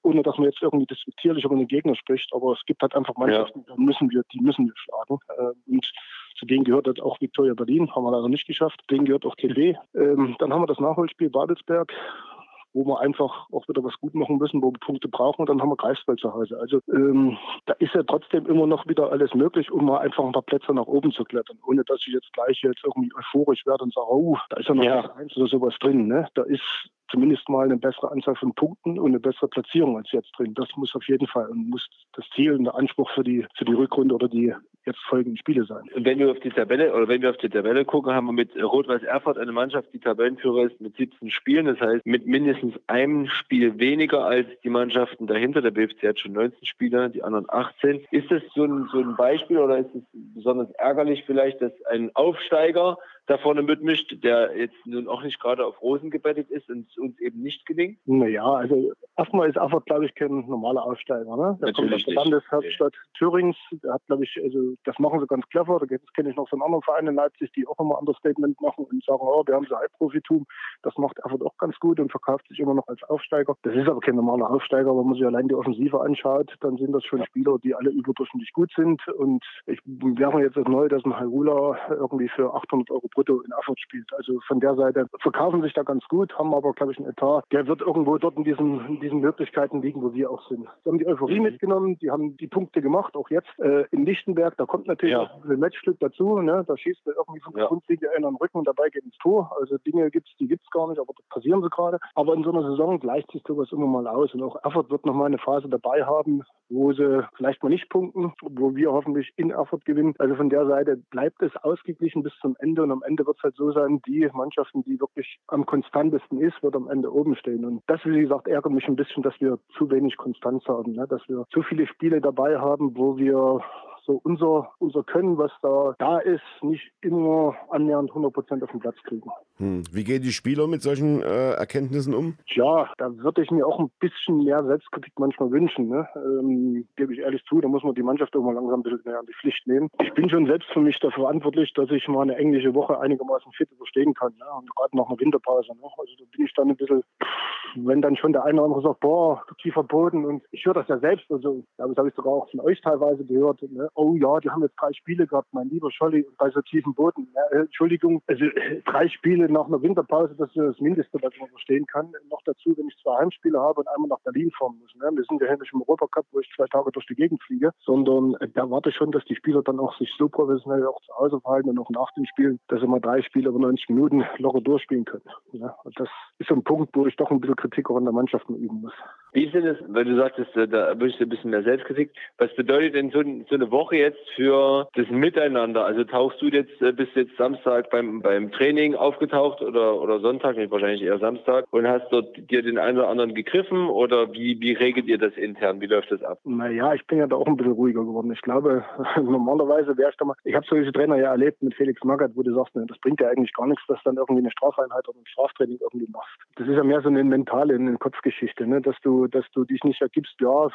ohne dass man jetzt irgendwie diskutierlich über den Gegner spricht. Aber es gibt halt einfach Mannschaften, ja. müssen wir, die müssen wir schlagen. Ähm, und zu denen gehört halt auch Viktoria Berlin, haben wir leider nicht geschafft. Denen gehört auch TB. Ähm, dann haben wir das Nachholspiel Babelsberg wo wir einfach auch wieder was gut machen müssen, wo wir Punkte brauchen und dann haben wir Greifswald zu Hause. Also ähm, da ist ja trotzdem immer noch wieder alles möglich, um mal einfach ein paar Plätze nach oben zu klettern, ohne dass ich jetzt gleich jetzt irgendwie euphorisch werde und sage, oh, da ist ja noch ja. eins oder sowas drin. Ne? Da ist zumindest mal eine bessere Anzahl von Punkten und eine bessere Platzierung als jetzt drin. Das muss auf jeden Fall und muss das Ziel und der Anspruch für die, für die Rückrunde oder die jetzt folgenden Spiele sein. Wenn wir auf die Tabelle oder wenn wir auf die Tabelle gucken, haben wir mit Rot-Weiß Erfurt eine Mannschaft, die Tabellenführer ist mit 17 Spielen. Das heißt, mit mindestens einem Spiel weniger als die Mannschaften dahinter. Der BFC hat schon 19 Spieler, die anderen 18. Ist das so ein, so ein Beispiel oder ist es besonders ärgerlich vielleicht, dass ein Aufsteiger da vorne mitmischt, der jetzt nun auch nicht gerade auf Rosen gebettet ist und uns eben nicht gelingt? Naja, also erstmal ist Erfurt, glaube ich, kein normaler Aufsteiger. Ne? Der kommt aus der Landeshauptstadt nee. Thürings. Der hat, glaube ich, also das machen sie ganz clever. Da kenne ich noch so einen anderen Verein in Leipzig, die auch immer Understatement machen und sagen, oh, wir haben so Halbprofitum. Das macht Erfurt auch ganz gut und verkauft sich immer noch als Aufsteiger. Das ist aber kein normaler Aufsteiger. Wenn man sich allein die Offensive anschaut, dann sind das schon Spieler, die alle überdurchschnittlich gut sind. Und ich werfe jetzt neu, dass ein Halula irgendwie für 800 Euro brutto in Erfurt spielt. Also von der Seite verkaufen sich da ganz gut, haben aber, glaube ich, einen Etat, der wird irgendwo dort in diesen, in diesen Möglichkeiten liegen, wo wir auch sind. Sie haben die Euphorie mhm. mitgenommen, die haben die Punkte gemacht, auch jetzt äh, in Lichtenberg, da kommt natürlich ja. ein Matchstück dazu, ne? da schießt irgendwie der ja. Grundlinie einer den Rücken und dabei geht ins Tor. Also Dinge gibt's, die gibt's gar nicht, aber das passieren sie gerade. Aber in so einer Saison gleicht sich sowas immer mal aus und auch Erfurt wird noch mal eine Phase dabei haben, wo sie vielleicht mal nicht punkten, wo wir hoffentlich in Erfurt gewinnen. Also von der Seite bleibt es ausgeglichen bis zum Ende und am Ende wird es halt so sein, die Mannschaften, die wirklich am konstantesten ist, wird am Ende oben stehen. Und das, wie gesagt, ärgert mich ein bisschen, dass wir zu wenig Konstanz haben, ne? dass wir zu viele Spiele dabei haben, wo wir so unser, unser Können, was da da ist, nicht immer annähernd 100 Prozent auf den Platz kriegen. Hm. Wie gehen die Spieler mit solchen äh, Erkenntnissen um? Tja, da würde ich mir auch ein bisschen mehr Selbstkritik manchmal wünschen. Ne? Ähm, Gebe ich ehrlich zu, da muss man die Mannschaft auch mal langsam ein bisschen mehr an die Pflicht nehmen. Ich bin schon selbst für mich dafür verantwortlich, dass ich mal eine englische Woche einigermaßen fit überstehen kann. Ne? Und gerade nach einer Winterpause. Ne? Also da bin ich dann ein bisschen, wenn dann schon der eine oder andere sagt, boah, tiefer Boden. Und ich höre das ja selbst. Also, das habe ich sogar auch von euch teilweise gehört. Ne? Oh ja, die haben jetzt drei Spiele gehabt, mein lieber Scholli, bei so tiefen Boden. Ja, Entschuldigung, also drei Spiele nach einer Winterpause, das ist das Mindeste, was man verstehen kann. Noch dazu, wenn ich zwei Heimspiele habe und einmal nach Berlin fahren muss. Ne? Wir sind ja nicht im Europacup, wo ich zwei Tage durch die Gegend fliege, sondern äh, da warte ich schon, dass die Spieler dann auch sich so professionell auch zu Hause verhalten und auch nach den Spielen, dass sie mal drei Spiele über 90 Minuten locker durchspielen können. Ja? Und das ist so ein Punkt, wo ich doch ein bisschen Kritik auch an der Mannschaft üben muss. Wie ist denn das, weil du sagtest, äh, da wünschst du ein bisschen mehr Selbstkritik. Was bedeutet denn so, so eine Woche jetzt für das Miteinander? Also tauchst du jetzt, äh, bist jetzt Samstag beim, beim Training aufgetaucht oder, oder Sonntag, nicht wahrscheinlich eher Samstag, und hast dort dir den einen oder anderen gegriffen oder wie, wie regelt ihr das intern? Wie läuft das ab? Naja, ich bin ja da auch ein bisschen ruhiger geworden. Ich glaube, <laughs> normalerweise wäre ich da mal, ich habe solche Trainer ja erlebt mit Felix Magath, wo du sagst, ne, das bringt ja eigentlich gar nichts, dass dann irgendwie eine Strafeinheit oder ein Straftraining irgendwie machst. Das ist ja mehr so eine mentale, eine Kopfgeschichte, ne? dass du, dass du dich nicht ergibst, ja,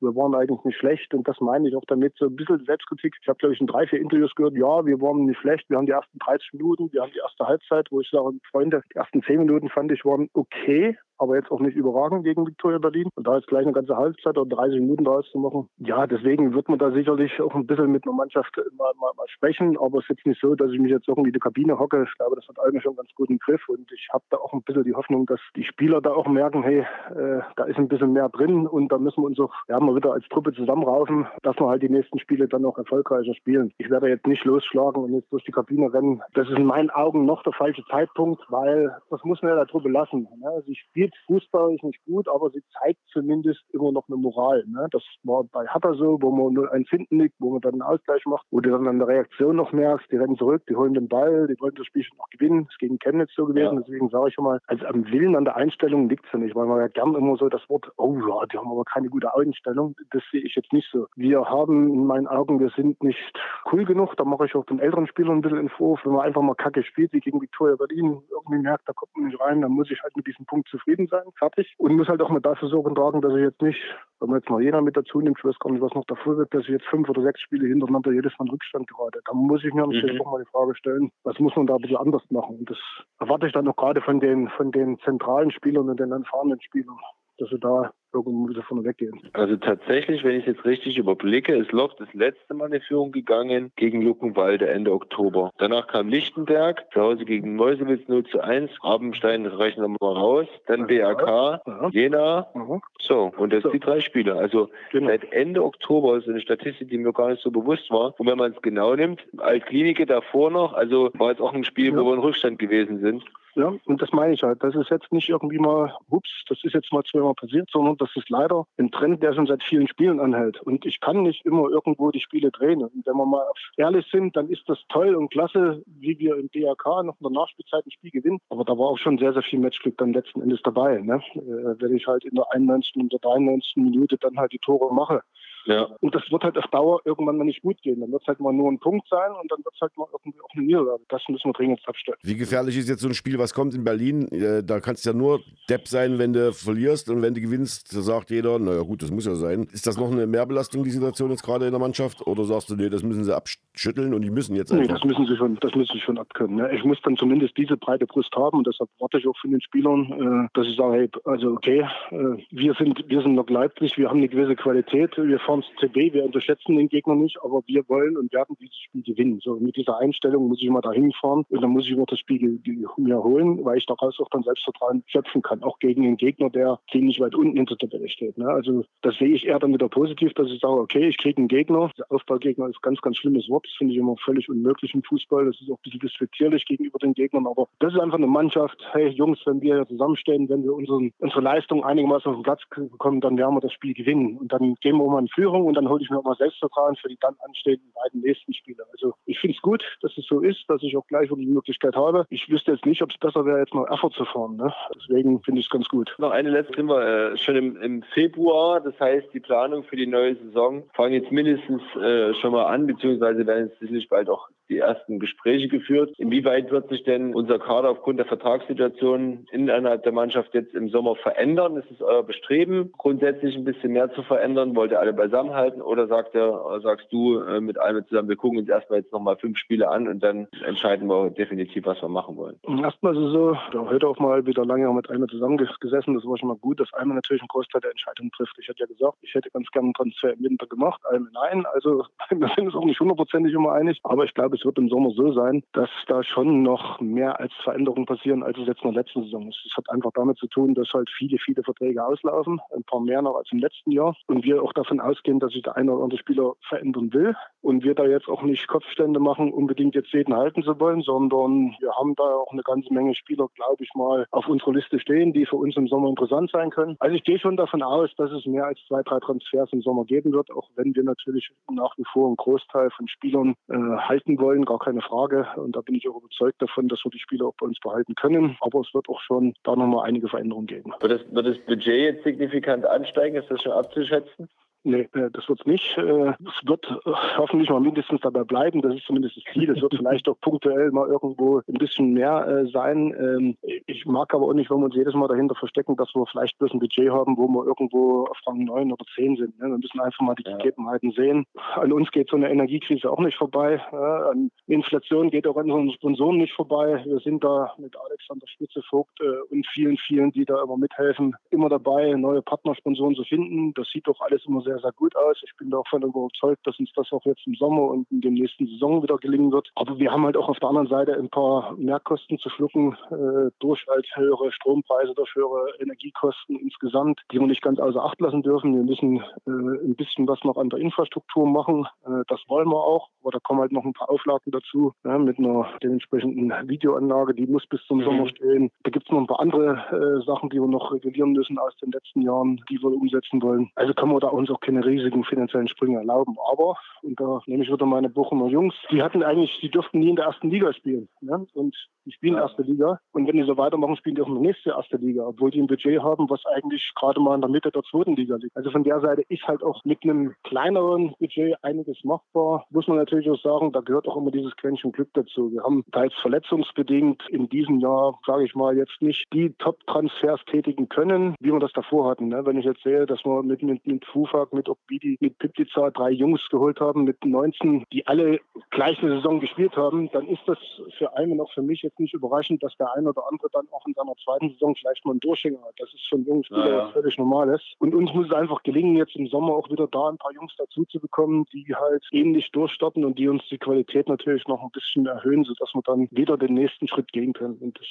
wir waren eigentlich nicht schlecht und das meine ich auch damit so ein bisschen Selbstkritik. Ich habe, glaube ich, in drei, vier Interviews gehört, ja, wir waren nicht schlecht, wir haben die ersten 30 Minuten, wir haben die erste Halbzeit, wo ich sage, Freunde, die ersten 10 Minuten fand ich waren okay, aber jetzt auch nicht überragend gegen Viktoria Berlin. Und da jetzt gleich eine ganze Halbzeit oder 30 Minuten draus zu machen, ja, deswegen wird man da sicherlich auch ein bisschen mit einer Mannschaft mal, mal, mal sprechen. Aber es ist jetzt nicht so, dass ich mich jetzt irgendwie in die Kabine hocke. Ich glaube, das hat eigentlich schon ganz guten Griff. Und ich habe da auch ein bisschen die Hoffnung, dass die Spieler da auch merken, hey, äh, da ist ein bisschen mehr drin und da müssen wir uns auch ja, mal wieder als Truppe zusammenraufen, dass wir halt die nächsten Spiele dann auch erfolgreicher spielen. Ich werde jetzt nicht losschlagen und jetzt durch die Kabine rennen. Das ist in meinen Augen noch der falsche Zeitpunkt, weil das muss man ja der Truppe lassen. Ne? Sie spielt Qualität Fußball ist nicht gut, aber sie zeigt zumindest immer noch eine Moral. Ne? Das war bei Hatter so, wo man nur eins hinten liegt, wo man dann einen Ausgleich macht, wo du dann an der Reaktion noch merkst, die rennen zurück, die holen den Ball, die wollen das Spiel schon noch gewinnen. Das ist gegen Chemnitz so gewesen, ja. deswegen sage ich schon mal, also am Willen, an der Einstellung liegt es ja nicht, weil man ja gern immer so das Wort, oh ja, die haben aber keine gute Einstellung, das sehe ich jetzt nicht so. Wir haben in meinen Augen, wir sind nicht cool genug, da mache ich auch den älteren Spielern ein bisschen in Vorwurf, wenn man einfach mal kacke spielt, wie gegen Victoria Berlin, irgendwie merkt, da kommt man nicht rein, dann muss ich halt mit diesem Punkt zufrieden sein, fertig. Und muss halt auch mal dafür sorgen tragen, dass ich jetzt nicht, wenn man jetzt mal jeder mit dazu nimmt, ich weiß gar nicht, was noch davor wird, dass ich jetzt fünf oder sechs Spiele hintereinander jedes Mal in Rückstand gerate. Da muss ich mir natürlich mhm. auch mal die Frage stellen, was muss man da ein bisschen anders machen? Und das erwarte ich dann auch gerade von den, von den zentralen Spielern und den erfahrenen Spielern, dass sie da irgendwo wieder von weggehen. Also tatsächlich, wenn ich es jetzt richtig überblicke, ist Lok das letzte Mal in Führung gegangen gegen Luckenwalde Ende Oktober. Danach kam Lichtenberg, zu Hause gegen Meuselwitz 0 zu 1, Rabenstein, rechnen wir mal raus, dann BAK, ja. Jena, mhm. so, und das so. die drei Spiele. Also genau. seit Ende Oktober ist eine Statistik, die mir gar nicht so bewusst war. Und wenn man es genau nimmt, Altklinike davor noch, also war jetzt auch ein Spiel, ja. wo wir in Rückstand gewesen sind. Ja, und das meine ich halt. Das ist jetzt nicht irgendwie mal, ups, das ist jetzt mal zweimal passiert, sondern das ist leider ein Trend, der schon seit vielen Spielen anhält. Und ich kann nicht immer irgendwo die Spiele drehen. Und wenn wir mal ehrlich sind, dann ist das toll und klasse, wie wir im DRK noch in der Nachspielzeit ein Spiel gewinnen. Aber da war auch schon sehr, sehr viel Matchglück dann letzten Endes dabei. Ne? Äh, wenn ich halt in der 91. und der 93. Minute dann halt die Tore mache. Ja. Und das wird halt auf Dauer irgendwann mal nicht gut gehen. Dann wird es halt mal nur ein Punkt sein und dann wird es halt mal irgendwie auch eine Niederlage. Das müssen wir dringend abstellen. Wie gefährlich ist jetzt so ein Spiel, was kommt in Berlin? Äh, da kannst du ja nur Depp sein, wenn du verlierst und wenn du gewinnst, da sagt jeder, naja gut, das muss ja sein. Ist das noch eine Mehrbelastung, die Situation jetzt gerade in der Mannschaft? Oder sagst du, nee, das müssen sie abschütteln und die müssen jetzt einfach? Nee, das müssen sie schon, das müssen sie schon abkönnen. Ne? Ich muss dann zumindest diese breite Brust haben und deshalb warte ich auch von den Spielern, äh, dass ich sage, hey, also okay, äh, wir sind, wir sind noch Leipzig, wir haben eine gewisse Qualität, wir fahren CB, wir unterschätzen den Gegner nicht, aber wir wollen und werden dieses Spiel gewinnen. So mit dieser Einstellung muss ich mal da hinfahren und dann muss ich mir das Spiel mir holen, weil ich daraus auch dann Selbstvertrauen schöpfen kann, auch gegen einen Gegner, der ziemlich weit unten in der Tabelle steht. Ne? Also das sehe ich eher dann wieder positiv, dass ich sage, okay, ich kriege einen Gegner. Der Aufbaugegner ist ein ganz, ganz schlimmes Wort. Das finde ich immer völlig unmöglich im Fußball. Das ist auch ein bisschen respektierlich gegenüber den Gegnern, aber das ist einfach eine Mannschaft. Hey Jungs, wenn wir zusammenstehen, wenn wir unseren, unsere Leistung einigermaßen auf den Platz bekommen, dann werden wir das Spiel gewinnen. Und dann gehen wir mal in Führung und dann hole ich mir auch mal Selbstvertrauen für die dann anstehenden beiden nächsten Spiele. Also ich finde es gut, dass es so ist, dass ich auch gleich die Möglichkeit habe. Ich wüsste jetzt nicht, ob es besser wäre, jetzt noch Erfurt zu fahren. Ne? Deswegen finde ich es ganz gut. Noch eine letzte sind wir äh, schon im, im, Februar. Das heißt, die Planung für die neue Saison fangen jetzt mindestens äh, schon mal an, beziehungsweise werden jetzt sicherlich bald auch die ersten Gespräche geführt. Inwieweit wird sich denn unser Kader aufgrund der Vertragssituation innerhalb der Mannschaft jetzt im Sommer verändern? Ist es euer Bestreben, grundsätzlich ein bisschen mehr zu verändern? Wollt ihr alle beisammenhalten oder sagt ihr, sagst du äh, mit allem zusammen, wir gucken uns erstmal jetzt nochmal fünf Spiele an und dann entscheiden wir definitiv, was wir machen wollen? Erstmal ist es so, da heute auch mal wieder lange mit einem zusammengesessen, das war schon mal gut, dass einmal natürlich ein Großteil der Entscheidung trifft. Ich hätte ja gesagt, ich hätte ganz gerne einen Transfer im Winter gemacht, allem nein. Also <laughs> wir sind uns auch nicht hundertprozentig immer einig, aber ich glaube, es wird im Sommer so sein, dass da schon noch mehr als Veränderungen passieren, als es jetzt in der letzten Saison ist. Es hat einfach damit zu tun, dass halt viele, viele Verträge auslaufen, ein paar mehr noch als im letzten Jahr. Und wir auch davon ausgehen, dass sich der eine oder andere Spieler verändern will. Und wir da jetzt auch nicht Kopfstände machen, unbedingt jetzt jeden halten zu wollen, sondern wir haben da auch eine ganze Menge Spieler, glaube ich mal, auf unserer Liste stehen, die für uns im Sommer interessant sein können. Also ich gehe schon davon aus, dass es mehr als zwei, drei Transfers im Sommer geben wird, auch wenn wir natürlich nach wie vor einen Großteil von Spielern äh, halten wollen, gar keine Frage. Und da bin ich auch überzeugt davon, dass wir die Spieler auch bei uns behalten können. Aber es wird auch schon da nochmal einige Veränderungen geben. Wird das, wird das Budget jetzt signifikant ansteigen? Ist das schon abzuschätzen? Nee, äh, das wird es nicht. Äh, es wird äh, hoffentlich mal mindestens dabei bleiben. Das ist zumindest das Ziel. Es wird <laughs> vielleicht auch punktuell mal irgendwo ein bisschen mehr sein. Ähm, ich mag aber auch nicht, wenn wir uns jedes Mal dahinter verstecken, dass wir vielleicht bloß ein Budget haben, wo wir irgendwo auf Rang 9 oder 10 sind. Ne? Wir müssen einfach mal die Gegebenheiten sehen. An uns geht so eine Energiekrise auch nicht vorbei. An Inflation geht auch an unseren Sponsoren nicht vorbei. Wir sind da mit Alexander Spitze-Vogt und vielen, vielen, die da immer mithelfen, immer dabei, neue Partnersponsoren zu finden. Das sieht doch alles immer sehr sehr, sehr gut aus. Ich bin davon überzeugt, dass uns das auch jetzt im Sommer und in der nächsten Saison wieder gelingen wird. Aber wir haben halt auch auf der anderen Seite ein paar Mehrkosten zu schlucken äh, durch halt höhere Strompreise, durch höhere Energiekosten insgesamt, die wir nicht ganz außer Acht lassen dürfen. Wir müssen äh, ein bisschen was noch an der Infrastruktur machen. Äh, das wollen wir auch. Aber da kommen halt noch ein paar Auflagen dazu ja, mit einer dementsprechenden Videoanlage, die muss bis zum mhm. Sommer stehen. Da gibt es noch ein paar andere äh, Sachen, die wir noch regulieren müssen aus den letzten Jahren, die wir umsetzen wollen. Also können wir da uns auch keine riesigen finanziellen Sprünge erlauben. Aber, und da nehme ich wieder meine Bochumer Jungs, die hatten eigentlich, die durften nie in der ersten Liga spielen. Ja? Und die spielen ja. erste Liga. Und wenn die so weitermachen, spielen die auch in der nächsten erste Liga, obwohl die ein Budget haben, was eigentlich gerade mal in der Mitte der zweiten Liga liegt. Also von der Seite ist halt auch mit einem kleineren Budget einiges machbar. Muss man natürlich auch sagen, da gehört auch immer dieses Quäntchen Glück dazu. Wir haben teils verletzungsbedingt in diesem Jahr, sage ich mal, jetzt nicht die Top-Transfers tätigen können, wie wir das davor hatten. Ne? Wenn ich jetzt sehe, dass wir mit, mit, mit Fufak, mit Obidi, mit Piptica drei Jungs geholt haben, mit 19, die alle gleich eine Saison gespielt haben, dann ist das für einen und auch für mich jetzt nicht überraschend, dass der eine oder andere dann auch in seiner zweiten Saison vielleicht mal einen Durchhänger hat. Das ist für einen jungen Spieler ja, völlig normal ist. Und uns muss es einfach gelingen, jetzt im Sommer auch wieder da ein paar Jungs dazu zu bekommen, die halt ähnlich durchstarten und die uns die Qualität natürlich noch ein bisschen erhöhen, sodass wir dann wieder den nächsten Schritt gehen können. Und das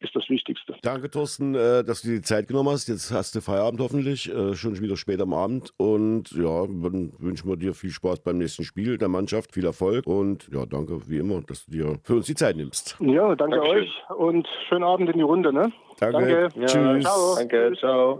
ist das Wichtigste. Danke, Thorsten, äh, dass du dir die Zeit genommen hast. Jetzt hast du Feierabend hoffentlich, äh, schon wieder spät am Abend. Und ja, dann wünschen wir dir viel Spaß beim nächsten Spiel der Mannschaft, viel Erfolg. Und ja, danke wie immer, dass du dir für uns die Zeit nimmst. Ja, danke Dankeschön. euch und schönen Abend in die Runde. Ne? Danke. danke. Ja, Tschüss. Ciao. Danke, ciao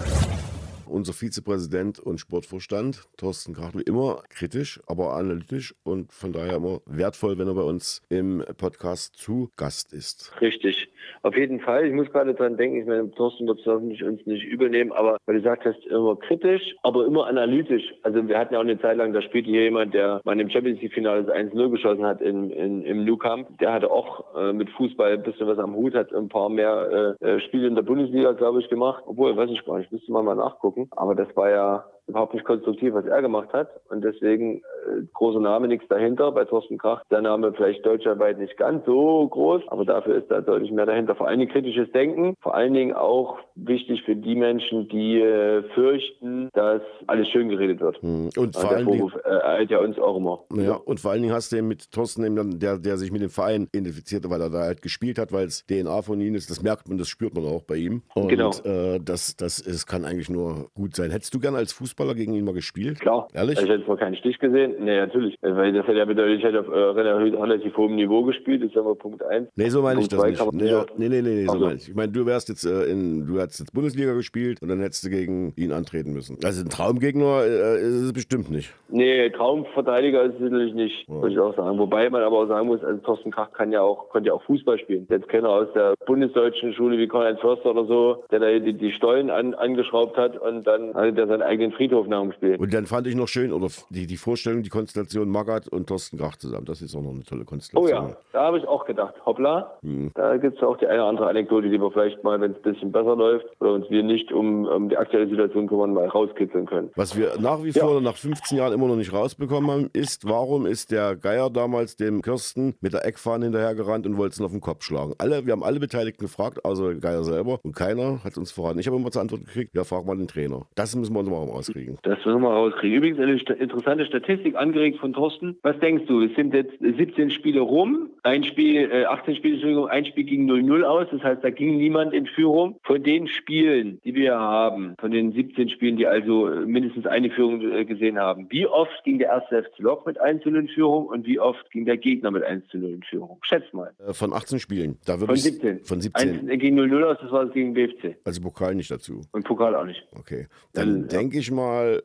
unser Vizepräsident und Sportvorstand, Thorsten Krach, wie immer kritisch, aber analytisch und von daher immer wertvoll, wenn er bei uns im Podcast zu Gast ist. Richtig, auf jeden Fall. Ich muss gerade dran denken, ich meine, Thorsten wird es hoffentlich uns nicht übernehmen, aber weil du gesagt hast, immer kritisch, aber immer analytisch. Also wir hatten ja auch eine Zeit lang, da spielte hier jemand, der mal im Champions League-Finale das 1-0 geschossen hat in, in, im New Camp. Der hatte auch äh, mit Fußball ein bisschen was am Hut, hat ein paar mehr äh, äh Spiele in der Bundesliga, glaube ich, gemacht. Obwohl, weiß ich gar nicht, müsste man mal nachgucken gucken. Aber das war ja überhaupt nicht konstruktiv, was er gemacht hat. Und deswegen äh, großer Name, nichts dahinter. Bei Thorsten Krach, der Name vielleicht deutschlandweit nicht ganz so groß, aber dafür ist da deutlich mehr dahinter. Vor allen Dingen kritisches Denken, vor allen Dingen auch wichtig für die Menschen, die äh, fürchten, dass alles schön geredet wird. Hm. Und vor allen Dingen äh, ja uns auch immer. Ja, und vor allen Dingen hast du mit Thorsten, eben der, der sich mit dem Verein identifiziert, weil er da halt gespielt hat, weil es DNA von ihm ist. Das merkt man, das spürt man auch bei ihm. Und genau. äh, das, das, es kann eigentlich nur gut sein. Hättest du gern als Fußballer Fußballer gegen ihn mal gespielt? Klar. Ehrlich? Ich hätte zwar keinen Stich gesehen. Nee, natürlich. Weil das hätte ja bedeutet, ich hätte auf äh, relativ hohem Niveau gespielt. Das ist aber Punkt 1. Nee, so meine ich das nicht. Nee, nee, nee, nee, so meine ich. Ich meine, du wärst jetzt äh, in, du hättest jetzt Bundesliga gespielt und dann hättest du gegen ihn antreten müssen. Also ein Traumgegner äh, ist es bestimmt nicht. Nee, Traumverteidiger ist es natürlich nicht, ja. muss ich auch sagen. Wobei man aber auch sagen muss, also Thorsten Krach kann ja auch, konnte ja auch Fußball spielen. Jetzt keiner aus der bundesdeutschen Schule wie Konrad Förster oder so, der da die, die Stollen an, angeschraubt hat und dann hatte der seinen eigenen Friedhof dem Spiel. Und dann fand ich noch schön, oder die, die Vorstellung, die Konstellation Magath und Thorsten Krach zusammen. Das ist auch noch eine tolle Konstellation. Oh ja, da habe ich auch gedacht, hoppla, hm. da gibt es auch die eine oder andere Anekdote, die wir vielleicht mal, wenn es ein bisschen besser läuft oder uns wir nicht um, um die aktuelle Situation kümmern, mal rauskitzeln können. Was wir nach wie vor ja. nach 15 Jahren immer noch nicht rausbekommen haben, ist, warum ist der Geier damals dem Kirsten mit der Eckfahne hinterhergerannt und wollte es auf den Kopf schlagen? Alle, wir haben alle Beteiligten gefragt, außer Geier selber, und keiner hat uns verraten. Ich habe immer zur Antwort gekriegt, ja, frag mal den Trainer. Das müssen wir uns mal rauskriegen. Das müssen wir rauskriegen. Übrigens eine interessante Statistik angeregt von Thorsten. Was denkst du? Es sind jetzt 17 Spiele rum, ein Spiel, äh, 18 Spiele, Entschuldigung, ein Spiel ging 0-0 aus. Das heißt, da ging niemand in Führung. Von den Spielen, die wir haben, von den 17 Spielen, die also äh, mindestens eine Führung äh, gesehen haben, wie oft ging der erste FC Lok mit 1 0 in Führung und wie oft ging der Gegner mit 1 0 in Führung? Schätz mal. Äh, von 18 Spielen. Da von 17. Von 17. 1 ging 0-0 aus, das war das gegen BFC. Also Pokal nicht dazu. Und Pokal auch nicht. Okay. Dann ja. denke ich mal,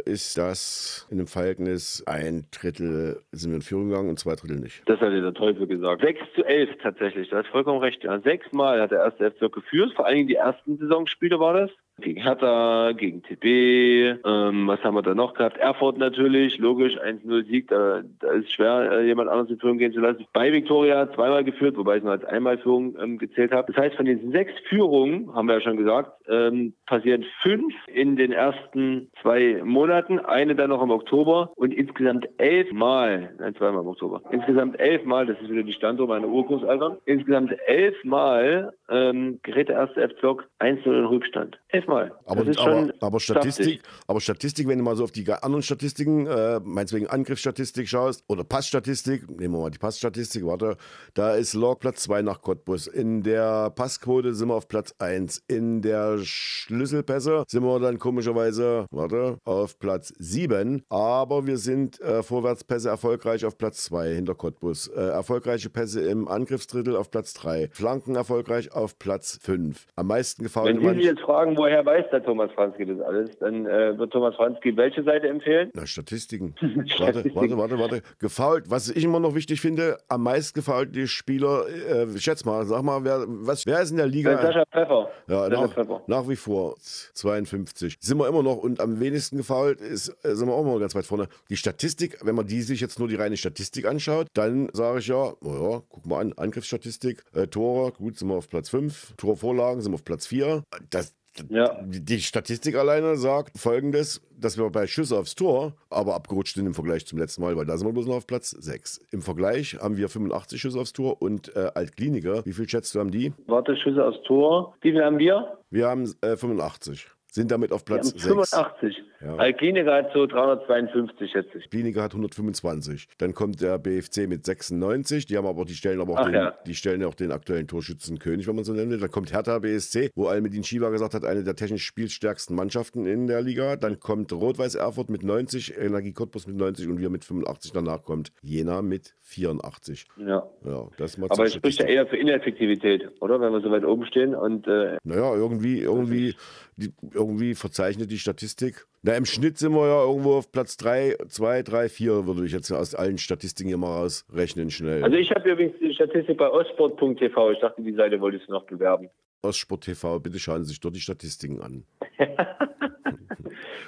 ist das in dem Verhältnis ein Drittel sind wir in Führung gegangen und zwei Drittel nicht. Das hat der Teufel gesagt. 6 zu 11 tatsächlich, du hast vollkommen recht. Ja. Sechsmal hat der erste FC geführt, vor allen Dingen die ersten Saisonspiele war das gegen Hertha, gegen TB, ähm, was haben wir da noch gehabt? Erfurt natürlich, logisch, 1-0 Sieg, da, da ist schwer, äh, jemand anderes in Führung gehen zu lassen. Bei Viktoria zweimal geführt, wobei ich nur als einmal Führung ähm, gezählt habe. Das heißt, von den sechs Führungen, haben wir ja schon gesagt, ähm, passieren fünf in den ersten zwei Monaten, eine dann noch im Oktober und insgesamt elf Mal, nein, zweimal im Oktober, insgesamt elf Mal, das ist wieder die Standort meiner Urgroßeltern, insgesamt elf Mal ähm, gerät der erste F-Block 1-0 in Rückstand. Elf Mal mal. Aber, aber, aber, Statistik, aber Statistik, wenn du mal so auf die anderen Statistiken, äh, meinetwegen Angriffsstatistik schaust oder Passstatistik, nehmen wir mal die Passstatistik, warte, da ist Log Platz 2 nach Cottbus. In der Passquote sind wir auf Platz 1. In der Schlüsselpässe sind wir dann komischerweise, warte, auf Platz 7. Aber wir sind äh, Vorwärtspässe erfolgreich auf Platz 2 hinter Cottbus. Äh, erfolgreiche Pässe im Angriffsdrittel auf Platz 3. Flanken erfolgreich auf Platz 5. Am meisten gefallen. Wenn Sie sich jetzt fragen, woher weiß der Thomas Franzke das alles, dann äh, wird Thomas Franzke welche Seite empfehlen? Na, Statistiken. <laughs> warte, warte, warte, warte. Gefault. Was ich immer noch wichtig finde, am meisten gefaulte Spieler, äh, schätz mal, sag mal, wer, was, wer ist in der Liga? Sascha Pfeffer. Ja, nach, Pfeffer. nach wie vor 52. Sind wir immer noch und am wenigsten gefault ist, äh, sind wir auch mal ganz weit vorne. Die Statistik, wenn man die sich jetzt nur die reine Statistik anschaut, dann sage ich ja, oh ja, guck mal an, Angriffsstatistik, äh, Tore, gut, sind wir auf Platz 5, Torvorlagen sind wir auf Platz 4. Das, ja. Die Statistik alleine sagt folgendes, dass wir bei Schüsse aufs Tor aber abgerutscht sind im Vergleich zum letzten Mal, weil da sind wir bloß noch auf Platz 6. Im Vergleich haben wir 85 Schüsse aufs Tor und äh, Altkliniker, wie viel schätzt du haben die? Warte, Schüsse aufs Tor. Wie viel haben wir? Wir haben äh, 85 sind damit auf Platz 6. 85. Ja. Kliniker hat so 352, schätze ich. Kliniker hat 125. Dann kommt der BFC mit 96. Die haben aber die stellen aber auch, Ach, den, ja. die stellen auch den aktuellen Torschützenkönig, wenn man so nennt. Dann kommt Hertha BSC, wo Almedin Shiva gesagt hat, eine der technisch spielstärksten Mannschaften in der Liga. Dann kommt Rot-Weiß Erfurt mit 90, Energie Cottbus mit 90 und wir mit 85. Danach kommt Jena mit 84. Ja. ja das aber es spricht ja eher für Ineffektivität, oder? Wenn wir so weit oben stehen und. Äh naja, irgendwie, irgendwie, die, irgendwie verzeichnet die Statistik. Na, im Schnitt sind wir ja irgendwo auf Platz 3, 2, 3, 4, würde ich jetzt aus allen Statistiken hier mal rausrechnen schnell. Also ich habe übrigens die Statistik bei ostsport.tv. Ich dachte, die Seite wolltest du noch bewerben. Ostsport.tv, bitte schauen Sie sich dort die Statistiken an. <laughs>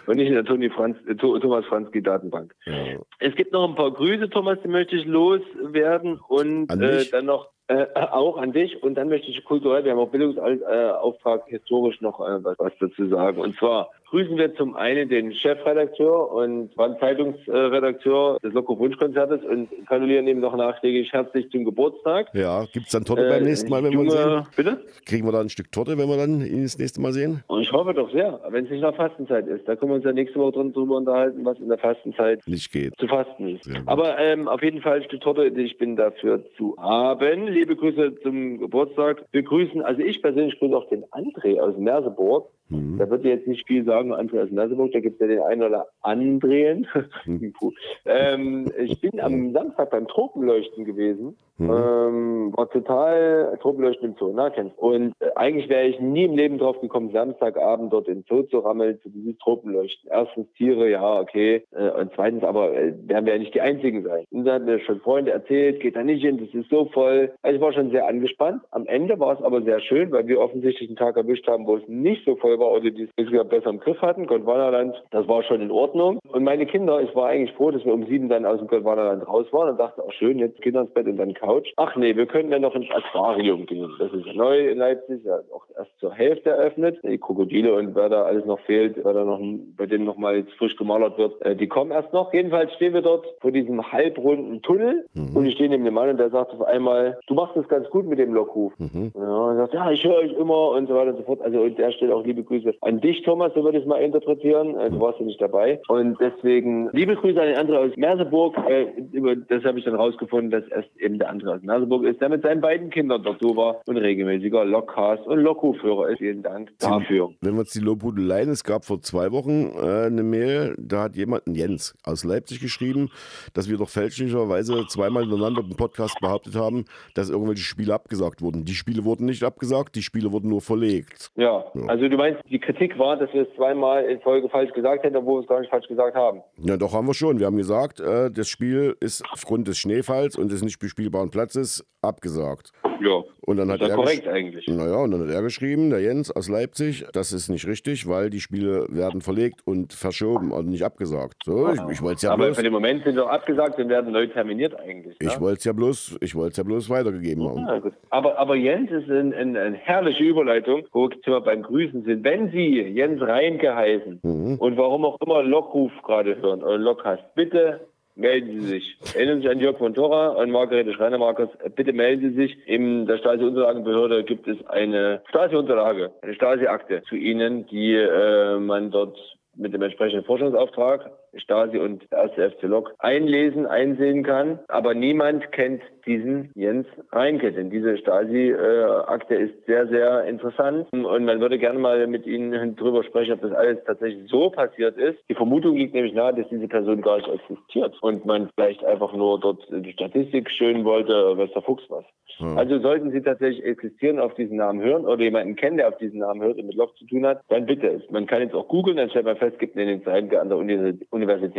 Und nicht in der Toni Franz, äh, Thomas Franzki Datenbank. Ja. Es gibt noch ein paar Grüße, Thomas, die möchte ich loswerden. Und äh, dann noch äh, auch an dich und dann möchte ich kulturell, wir haben auch Bildungsauftrag historisch noch äh, was, was dazu sagen. Und zwar grüßen wir zum einen den Chefredakteur und Zeitungsredakteur des Loco Wunschkonzertes und gratulieren ihm noch nachträglich herzlich zum Geburtstag. Ja, gibt es dann Torte äh, beim nächsten Mal, wenn junge, wir ihn sehen? Bitte? Kriegen wir da ein Stück Torte, wenn wir dann ihn das nächste Mal sehen? Und ich hoffe doch sehr, wenn es nicht nach Fastenzeit ist. Da können wir uns ja nächste Woche drin drüber unterhalten, was in der Fastenzeit nicht geht. zu fasten ist. Aber ähm, auf jeden Fall ein Stück Torte, ich bin dafür zu haben. Liebe Grüße zum Geburtstag. Wir grüßen, also ich persönlich grüße auch den André aus Merseburg. Mhm. Da wird jetzt nicht viel sagen, Andreas Nasseburg, da gibt es ja den einen oder anderen. Mhm. <laughs> ähm, ich bin am Samstag beim Tropenleuchten gewesen. Mhm. Ähm, war total Tropenleuchten im Zoo, na, kennst Und äh, eigentlich wäre ich nie im Leben drauf gekommen, Samstagabend dort in Zoo zu rammeln, zu dieses Tropenleuchten. Erstens Tiere, ja, okay. Äh, und zweitens aber äh, werden wir ja nicht die Einzigen sein. Und da haben mir schon Freunde erzählt, geht da nicht hin, das ist so voll. Also ich war schon sehr angespannt. Am Ende war es aber sehr schön, weil wir offensichtlich einen Tag erwischt haben, wo es nicht so voll war oder die es besser im Griff hatten. Gondwanaland, das war schon in Ordnung. Und meine Kinder, ich war eigentlich froh, dass wir um sieben dann aus dem Gondwanaland raus waren und dachte, ach schön, jetzt Kinder ins Bett und dann Couch. Ach nee, wir können dann noch ins Aquarium gehen. Das ist neu in Leipzig, ja auch erst zur Hälfte eröffnet. Die Krokodile und wer da alles noch fehlt, wer da noch bei denen noch mal jetzt frisch gemalert wird, äh, die kommen erst noch. Jedenfalls stehen wir dort vor diesem halbrunden Tunnel mhm. und ich stehe neben dem Mann und der sagt auf einmal, du machst das ganz gut mit dem Lockruf. Mhm. Ja, und sagt, ja, ich höre euch immer und so weiter und so fort. Also und der stellt auch liebe Grüße an dich, Thomas, so würde ich es mal interpretieren. Äh, du warst ja nicht dabei. Und deswegen liebe Grüße an den anderen aus Merseburg. Äh, über das habe ich dann rausgefunden, dass es eben der andere aus Merseburg ist, der mit seinen beiden Kindern dort war und regelmäßiger Lokcast und Lokführer ist. Vielen Dank dafür. Wenn wir uns die Lobhudeleien, es gab vor zwei Wochen äh, eine Mail, da hat jemand, Jens aus Leipzig geschrieben, dass wir doch fälschlicherweise zweimal ineinander im Podcast behauptet haben, dass irgendwelche Spiele abgesagt wurden. Die Spiele wurden nicht abgesagt, die Spiele wurden nur verlegt. Ja, ja. also du meinst, die Kritik war, dass wir es zweimal in Folge falsch gesagt hätten, obwohl wir es gar nicht falsch gesagt haben. Ja, doch haben wir schon. Wir haben gesagt, äh, das Spiel ist aufgrund des Schneefalls und des nicht bespielbaren Platzes abgesagt. Ja. Und dann hat ist er korrekt eigentlich. Naja, und dann hat er geschrieben, der Jens aus Leipzig, das ist nicht richtig, weil die Spiele werden verlegt und verschoben und nicht abgesagt. So, ich, ich wollte ja Aber bloß, für den Moment sind doch abgesagt und werden neu terminiert eigentlich. Ich wollte es ja bloß, ich wollte ja bloß weitergegeben ja, haben. Gut. Aber, aber Jens ist eine ein, ein herrliche Überleitung, wo wir beim Grüßen sind. Wenn Sie Jens Reinke heißen mhm. und warum auch immer Lockruf gerade hören oder Lockhast, bitte melden Sie sich. Erinnern Sie sich an Jörg von Tora und Margarete Schreiner, Markus, bitte melden Sie sich. In der Stasi-Unterlagenbehörde gibt es eine Stasi-Unterlage, eine Stasi-Akte zu Ihnen, die äh, man dort mit dem entsprechenden Forschungsauftrag Stasi und der erste FC Lok einlesen, einsehen kann. Aber niemand kennt diesen Jens Reinke, denn diese Stasi-Akte ist sehr, sehr interessant und man würde gerne mal mit Ihnen darüber sprechen, ob das alles tatsächlich so passiert ist. Die Vermutung liegt nämlich nahe, dass diese Person gar nicht existiert und man vielleicht einfach nur dort die Statistik schön wollte, was der Fuchs was. Hm. Also sollten Sie tatsächlich existieren, auf diesen Namen hören oder jemanden kennen, der auf diesen Namen hört und mit Lok zu tun hat, dann bitte. Man kann jetzt auch googeln, dann stellt man fest, gibt in den Zeiten an der Universität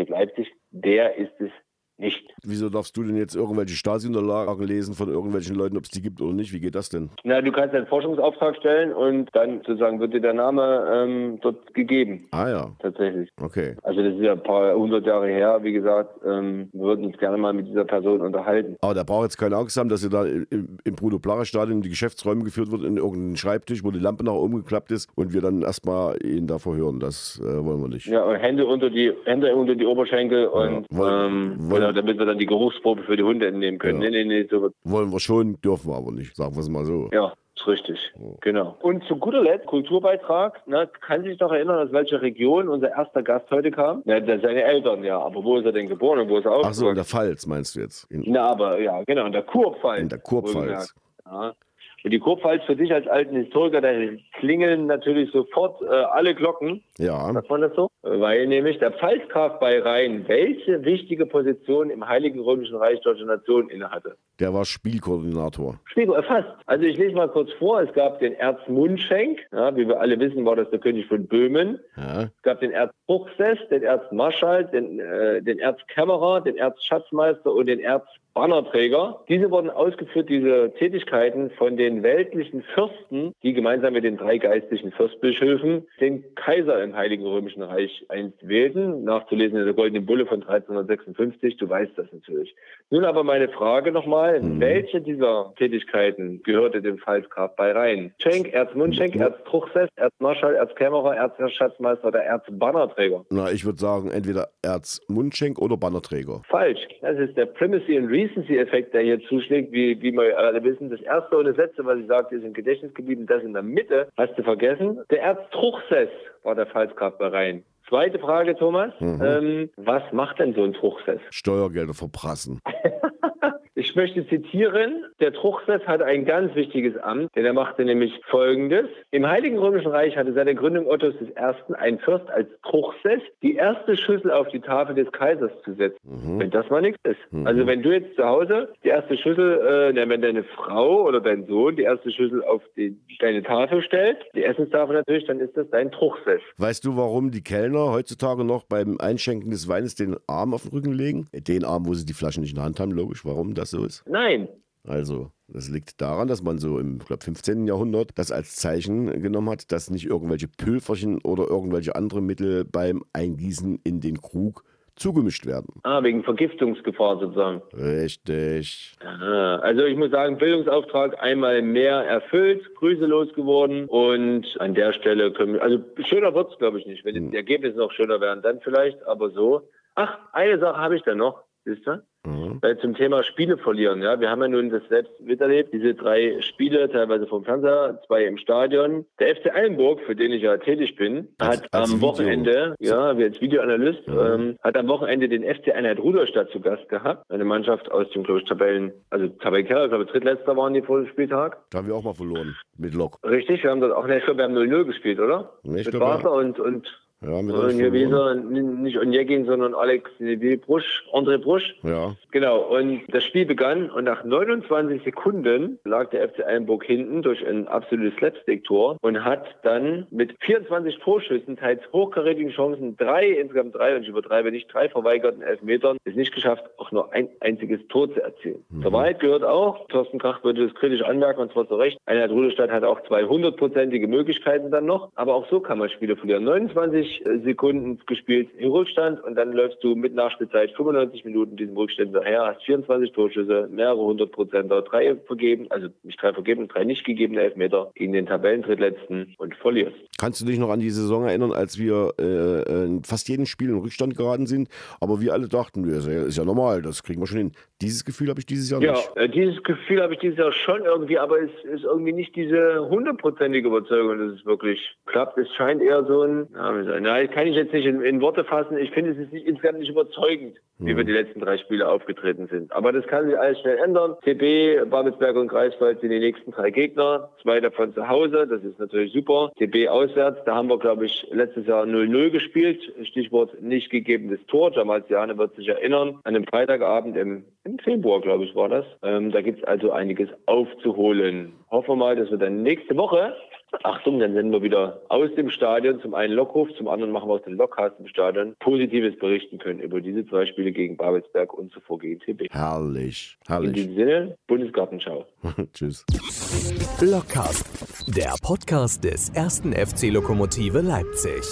Leipzig, der ist es nicht. Wieso darfst du denn jetzt irgendwelche Stasi-Unterlagen lesen von irgendwelchen Leuten, ob es die gibt oder nicht? Wie geht das denn? Na, du kannst einen Forschungsauftrag stellen und dann sozusagen wird dir der Name ähm, dort gegeben. Ah ja. Tatsächlich. Okay. Also das ist ja ein paar hundert Jahre her. Wie gesagt, ähm, wir würden uns gerne mal mit dieser Person unterhalten. Aber der braucht jetzt keine Angst haben, dass er da im, im Bruno-Plache-Stadion in die Geschäftsräume geführt wird, in irgendeinen Schreibtisch, wo die Lampe nach oben geklappt ist und wir dann erstmal ihn da verhören. Das äh, wollen wir nicht. Ja, und Hände unter die, Hände unter die Oberschenkel ja. und wollen, ähm, wollen, genau, damit wir dann die Geruchsprobe für die Hunde entnehmen können. Ja. Nee, nee, nee, so Wollen wir schon, dürfen wir aber nicht, sagen wir es mal so. Ja. Ist richtig, oh. genau. Und zu guter Letzt, Kulturbeitrag, ne, kann sich noch erinnern, aus welcher Region unser erster Gast heute kam? Ja, seine Eltern, ja. Aber wo ist er denn geboren und wo ist er aufgewachsen? Ach so, in der Pfalz meinst du jetzt? In Na, aber ja, genau, in der Kurpfalz. In der Kurpfalz. Ja. Die Kurpfalz für dich als alten Historiker, da klingeln natürlich sofort äh, alle Glocken. Ja. Sagt man das so? Weil nämlich der Pfalzgraf bei Rhein welche wichtige Position im Heiligen Römischen Reich Deutscher Nation innehatte? Der war Spielkoordinator. Spielkoordinator, fast. Also ich lese mal kurz vor. Es gab den Erzmundschenk. Ja, wie wir alle wissen, war das der König von Böhmen. Ja. Es gab den Erzbruchsess, den Erzmarschall, den, äh, den Erzkämmerer, den Erzschatzmeister und den Erz Bannerträger. Diese wurden ausgeführt, diese Tätigkeiten von den weltlichen Fürsten, die gemeinsam mit den drei geistlichen Fürstbischöfen den Kaiser im Heiligen Römischen Reich einst wählten. Nachzulesen in der Goldenen Bulle von 1356. Du weißt das natürlich. Nun aber meine Frage nochmal. Mhm. Welche dieser Tätigkeiten gehörte dem Pfalzgraf bei Rhein? Schenk, Erzmundschenk, Erztruchsess, Erzmarschall, Erzkämmerer, Erzschatzmeister oder Erzbannerträger? Na, ich würde sagen, entweder Erzmundschenk oder Bannerträger. Falsch. Das ist der Primacy and Recency-Effekt, der hier zuschlägt, wie, wie wir alle wissen. Das erste und das letzte, was ich sagte, ist im Gedächtnis geblieben. Das in der Mitte hast du vergessen. Der Erztruchsess war der Pfalzgraf bei Rhein. Zweite Frage, Thomas. Mhm. Ähm, was macht denn so ein Truchsess? Steuergelder verprassen. <laughs> Ich möchte zitieren, der Truchsess hatte ein ganz wichtiges Amt, denn er machte nämlich Folgendes. Im Heiligen Römischen Reich hatte seit der Gründung Ottos I. ein Fürst als Truchsess die erste Schüssel auf die Tafel des Kaisers zu setzen. Mhm. Wenn das mal nichts ist. Mhm. Also wenn du jetzt zu Hause die erste Schüssel, äh, wenn deine Frau oder dein Sohn die erste Schüssel auf die, deine Tafel stellt, die Essenstafel natürlich, dann ist das dein Truchsess. Weißt du, warum die Kellner heutzutage noch beim Einschenken des Weines den Arm auf den Rücken legen? Den Arm, wo sie die Flaschen nicht in der Hand haben, logisch. Warum das so ist? Nein. Also, das liegt daran, dass man so im glaub, 15. Jahrhundert das als Zeichen genommen hat, dass nicht irgendwelche Pülferchen oder irgendwelche andere Mittel beim Eingießen in den Krug zugemischt werden. Ah, wegen Vergiftungsgefahr sozusagen. Richtig. Aha. Also ich muss sagen, Bildungsauftrag einmal mehr erfüllt, Grüße losgeworden und an der Stelle können wir, also schöner wird es glaube ich nicht, wenn hm. die Ergebnisse noch schöner wären, dann vielleicht, aber so. Ach, eine Sache habe ich da noch, siehst du? Mhm. Äh, zum Thema Spiele verlieren. Ja, wir haben ja nun das selbst miterlebt. Diese drei Spiele, teilweise vom Fernseher, zwei im Stadion. Der FC Eilenburg, für den ich ja tätig bin, als, hat als am Video. Wochenende, ja, wie als Videoanalyst, mhm. ähm, hat am Wochenende den FC Einheit Ruderstadt zu Gast gehabt. Eine Mannschaft aus dem, glaube ich, Tabellen, also Tabellenkeller, ich glaube, drittletzter waren die vor dem Spieltag. Da haben wir auch mal verloren mit Lok. Richtig, wir haben dort auch, ne, ich glaube, wir haben 0-0 gespielt, oder? Nee, mit Basler und, und ja, mit und Gewieser, nicht Onjegin, sondern Alex Brusch, André Brusch. Ja. Genau, und das Spiel begann und nach 29 Sekunden lag der FC Eilenburg hinten durch ein absolutes Slapstick-Tor und hat dann mit 24 Torschüssen, teils hochkarätigen Chancen, drei, insgesamt drei, und ich übertreibe nicht, drei verweigerten Elfmetern, es nicht geschafft, auch nur ein einziges Tor zu erzielen. Mhm. Zur Wahrheit gehört auch, Thorsten Krach würde das kritisch anmerken, und zwar zu Recht, Einheit Ruderstadt hat auch zwei hundertprozentige Möglichkeiten dann noch, aber auch so kann man Spiele verlieren. 29 20 Sekunden gespielt im Rückstand und dann läufst du mit Nachspielzeit 95 Minuten diesem Rückstand daher, hast 24 Torschüsse, mehrere hundert Prozenter, drei vergeben, also nicht drei vergeben, drei nicht gegebene Elfmeter in den Tabellendrittletzten und verlierst. Kannst du dich noch an die Saison erinnern, als wir äh, in fast jedem Spiel in Rückstand geraten sind, aber wir alle dachten, das ist ja normal, das kriegen wir schon hin. Dieses Gefühl habe ich dieses Jahr ja, nicht. Ja, äh, dieses Gefühl habe ich dieses Jahr schon irgendwie, aber es ist irgendwie nicht diese hundertprozentige Überzeugung, dass es wirklich klappt. Es scheint eher so ein, na, kann ich jetzt nicht in, in Worte fassen. Ich finde, es ist nicht, insgesamt nicht überzeugend, mhm. wie wir die letzten drei Spiele aufgetreten sind. Aber das kann sich alles schnell ändern. TB, Babelsberg und Greifswald sind die nächsten drei Gegner. Zwei davon zu Hause, das ist natürlich super. TB auswärts, da haben wir, glaube ich, letztes Jahr 0-0 gespielt. Stichwort nicht gegebenes Tor. Damals Jane wird sich erinnern. An einem Freitagabend im im Februar, glaube ich, war das. Ähm, da gibt es also einiges aufzuholen. Hoffen wir mal, dass wir dann nächste Woche, Achtung, dann sind wir wieder aus dem Stadion, zum einen Lockruf, zum anderen machen wir aus dem Lockhast im Stadion, Positives berichten können über diese zwei Spiele gegen Babelsberg und zuvor gegen TB. Herrlich, herrlich. In diesem Sinne, Bundesgartenschau. <laughs> Tschüss. Lockhast, der Podcast des ersten FC Lokomotive Leipzig.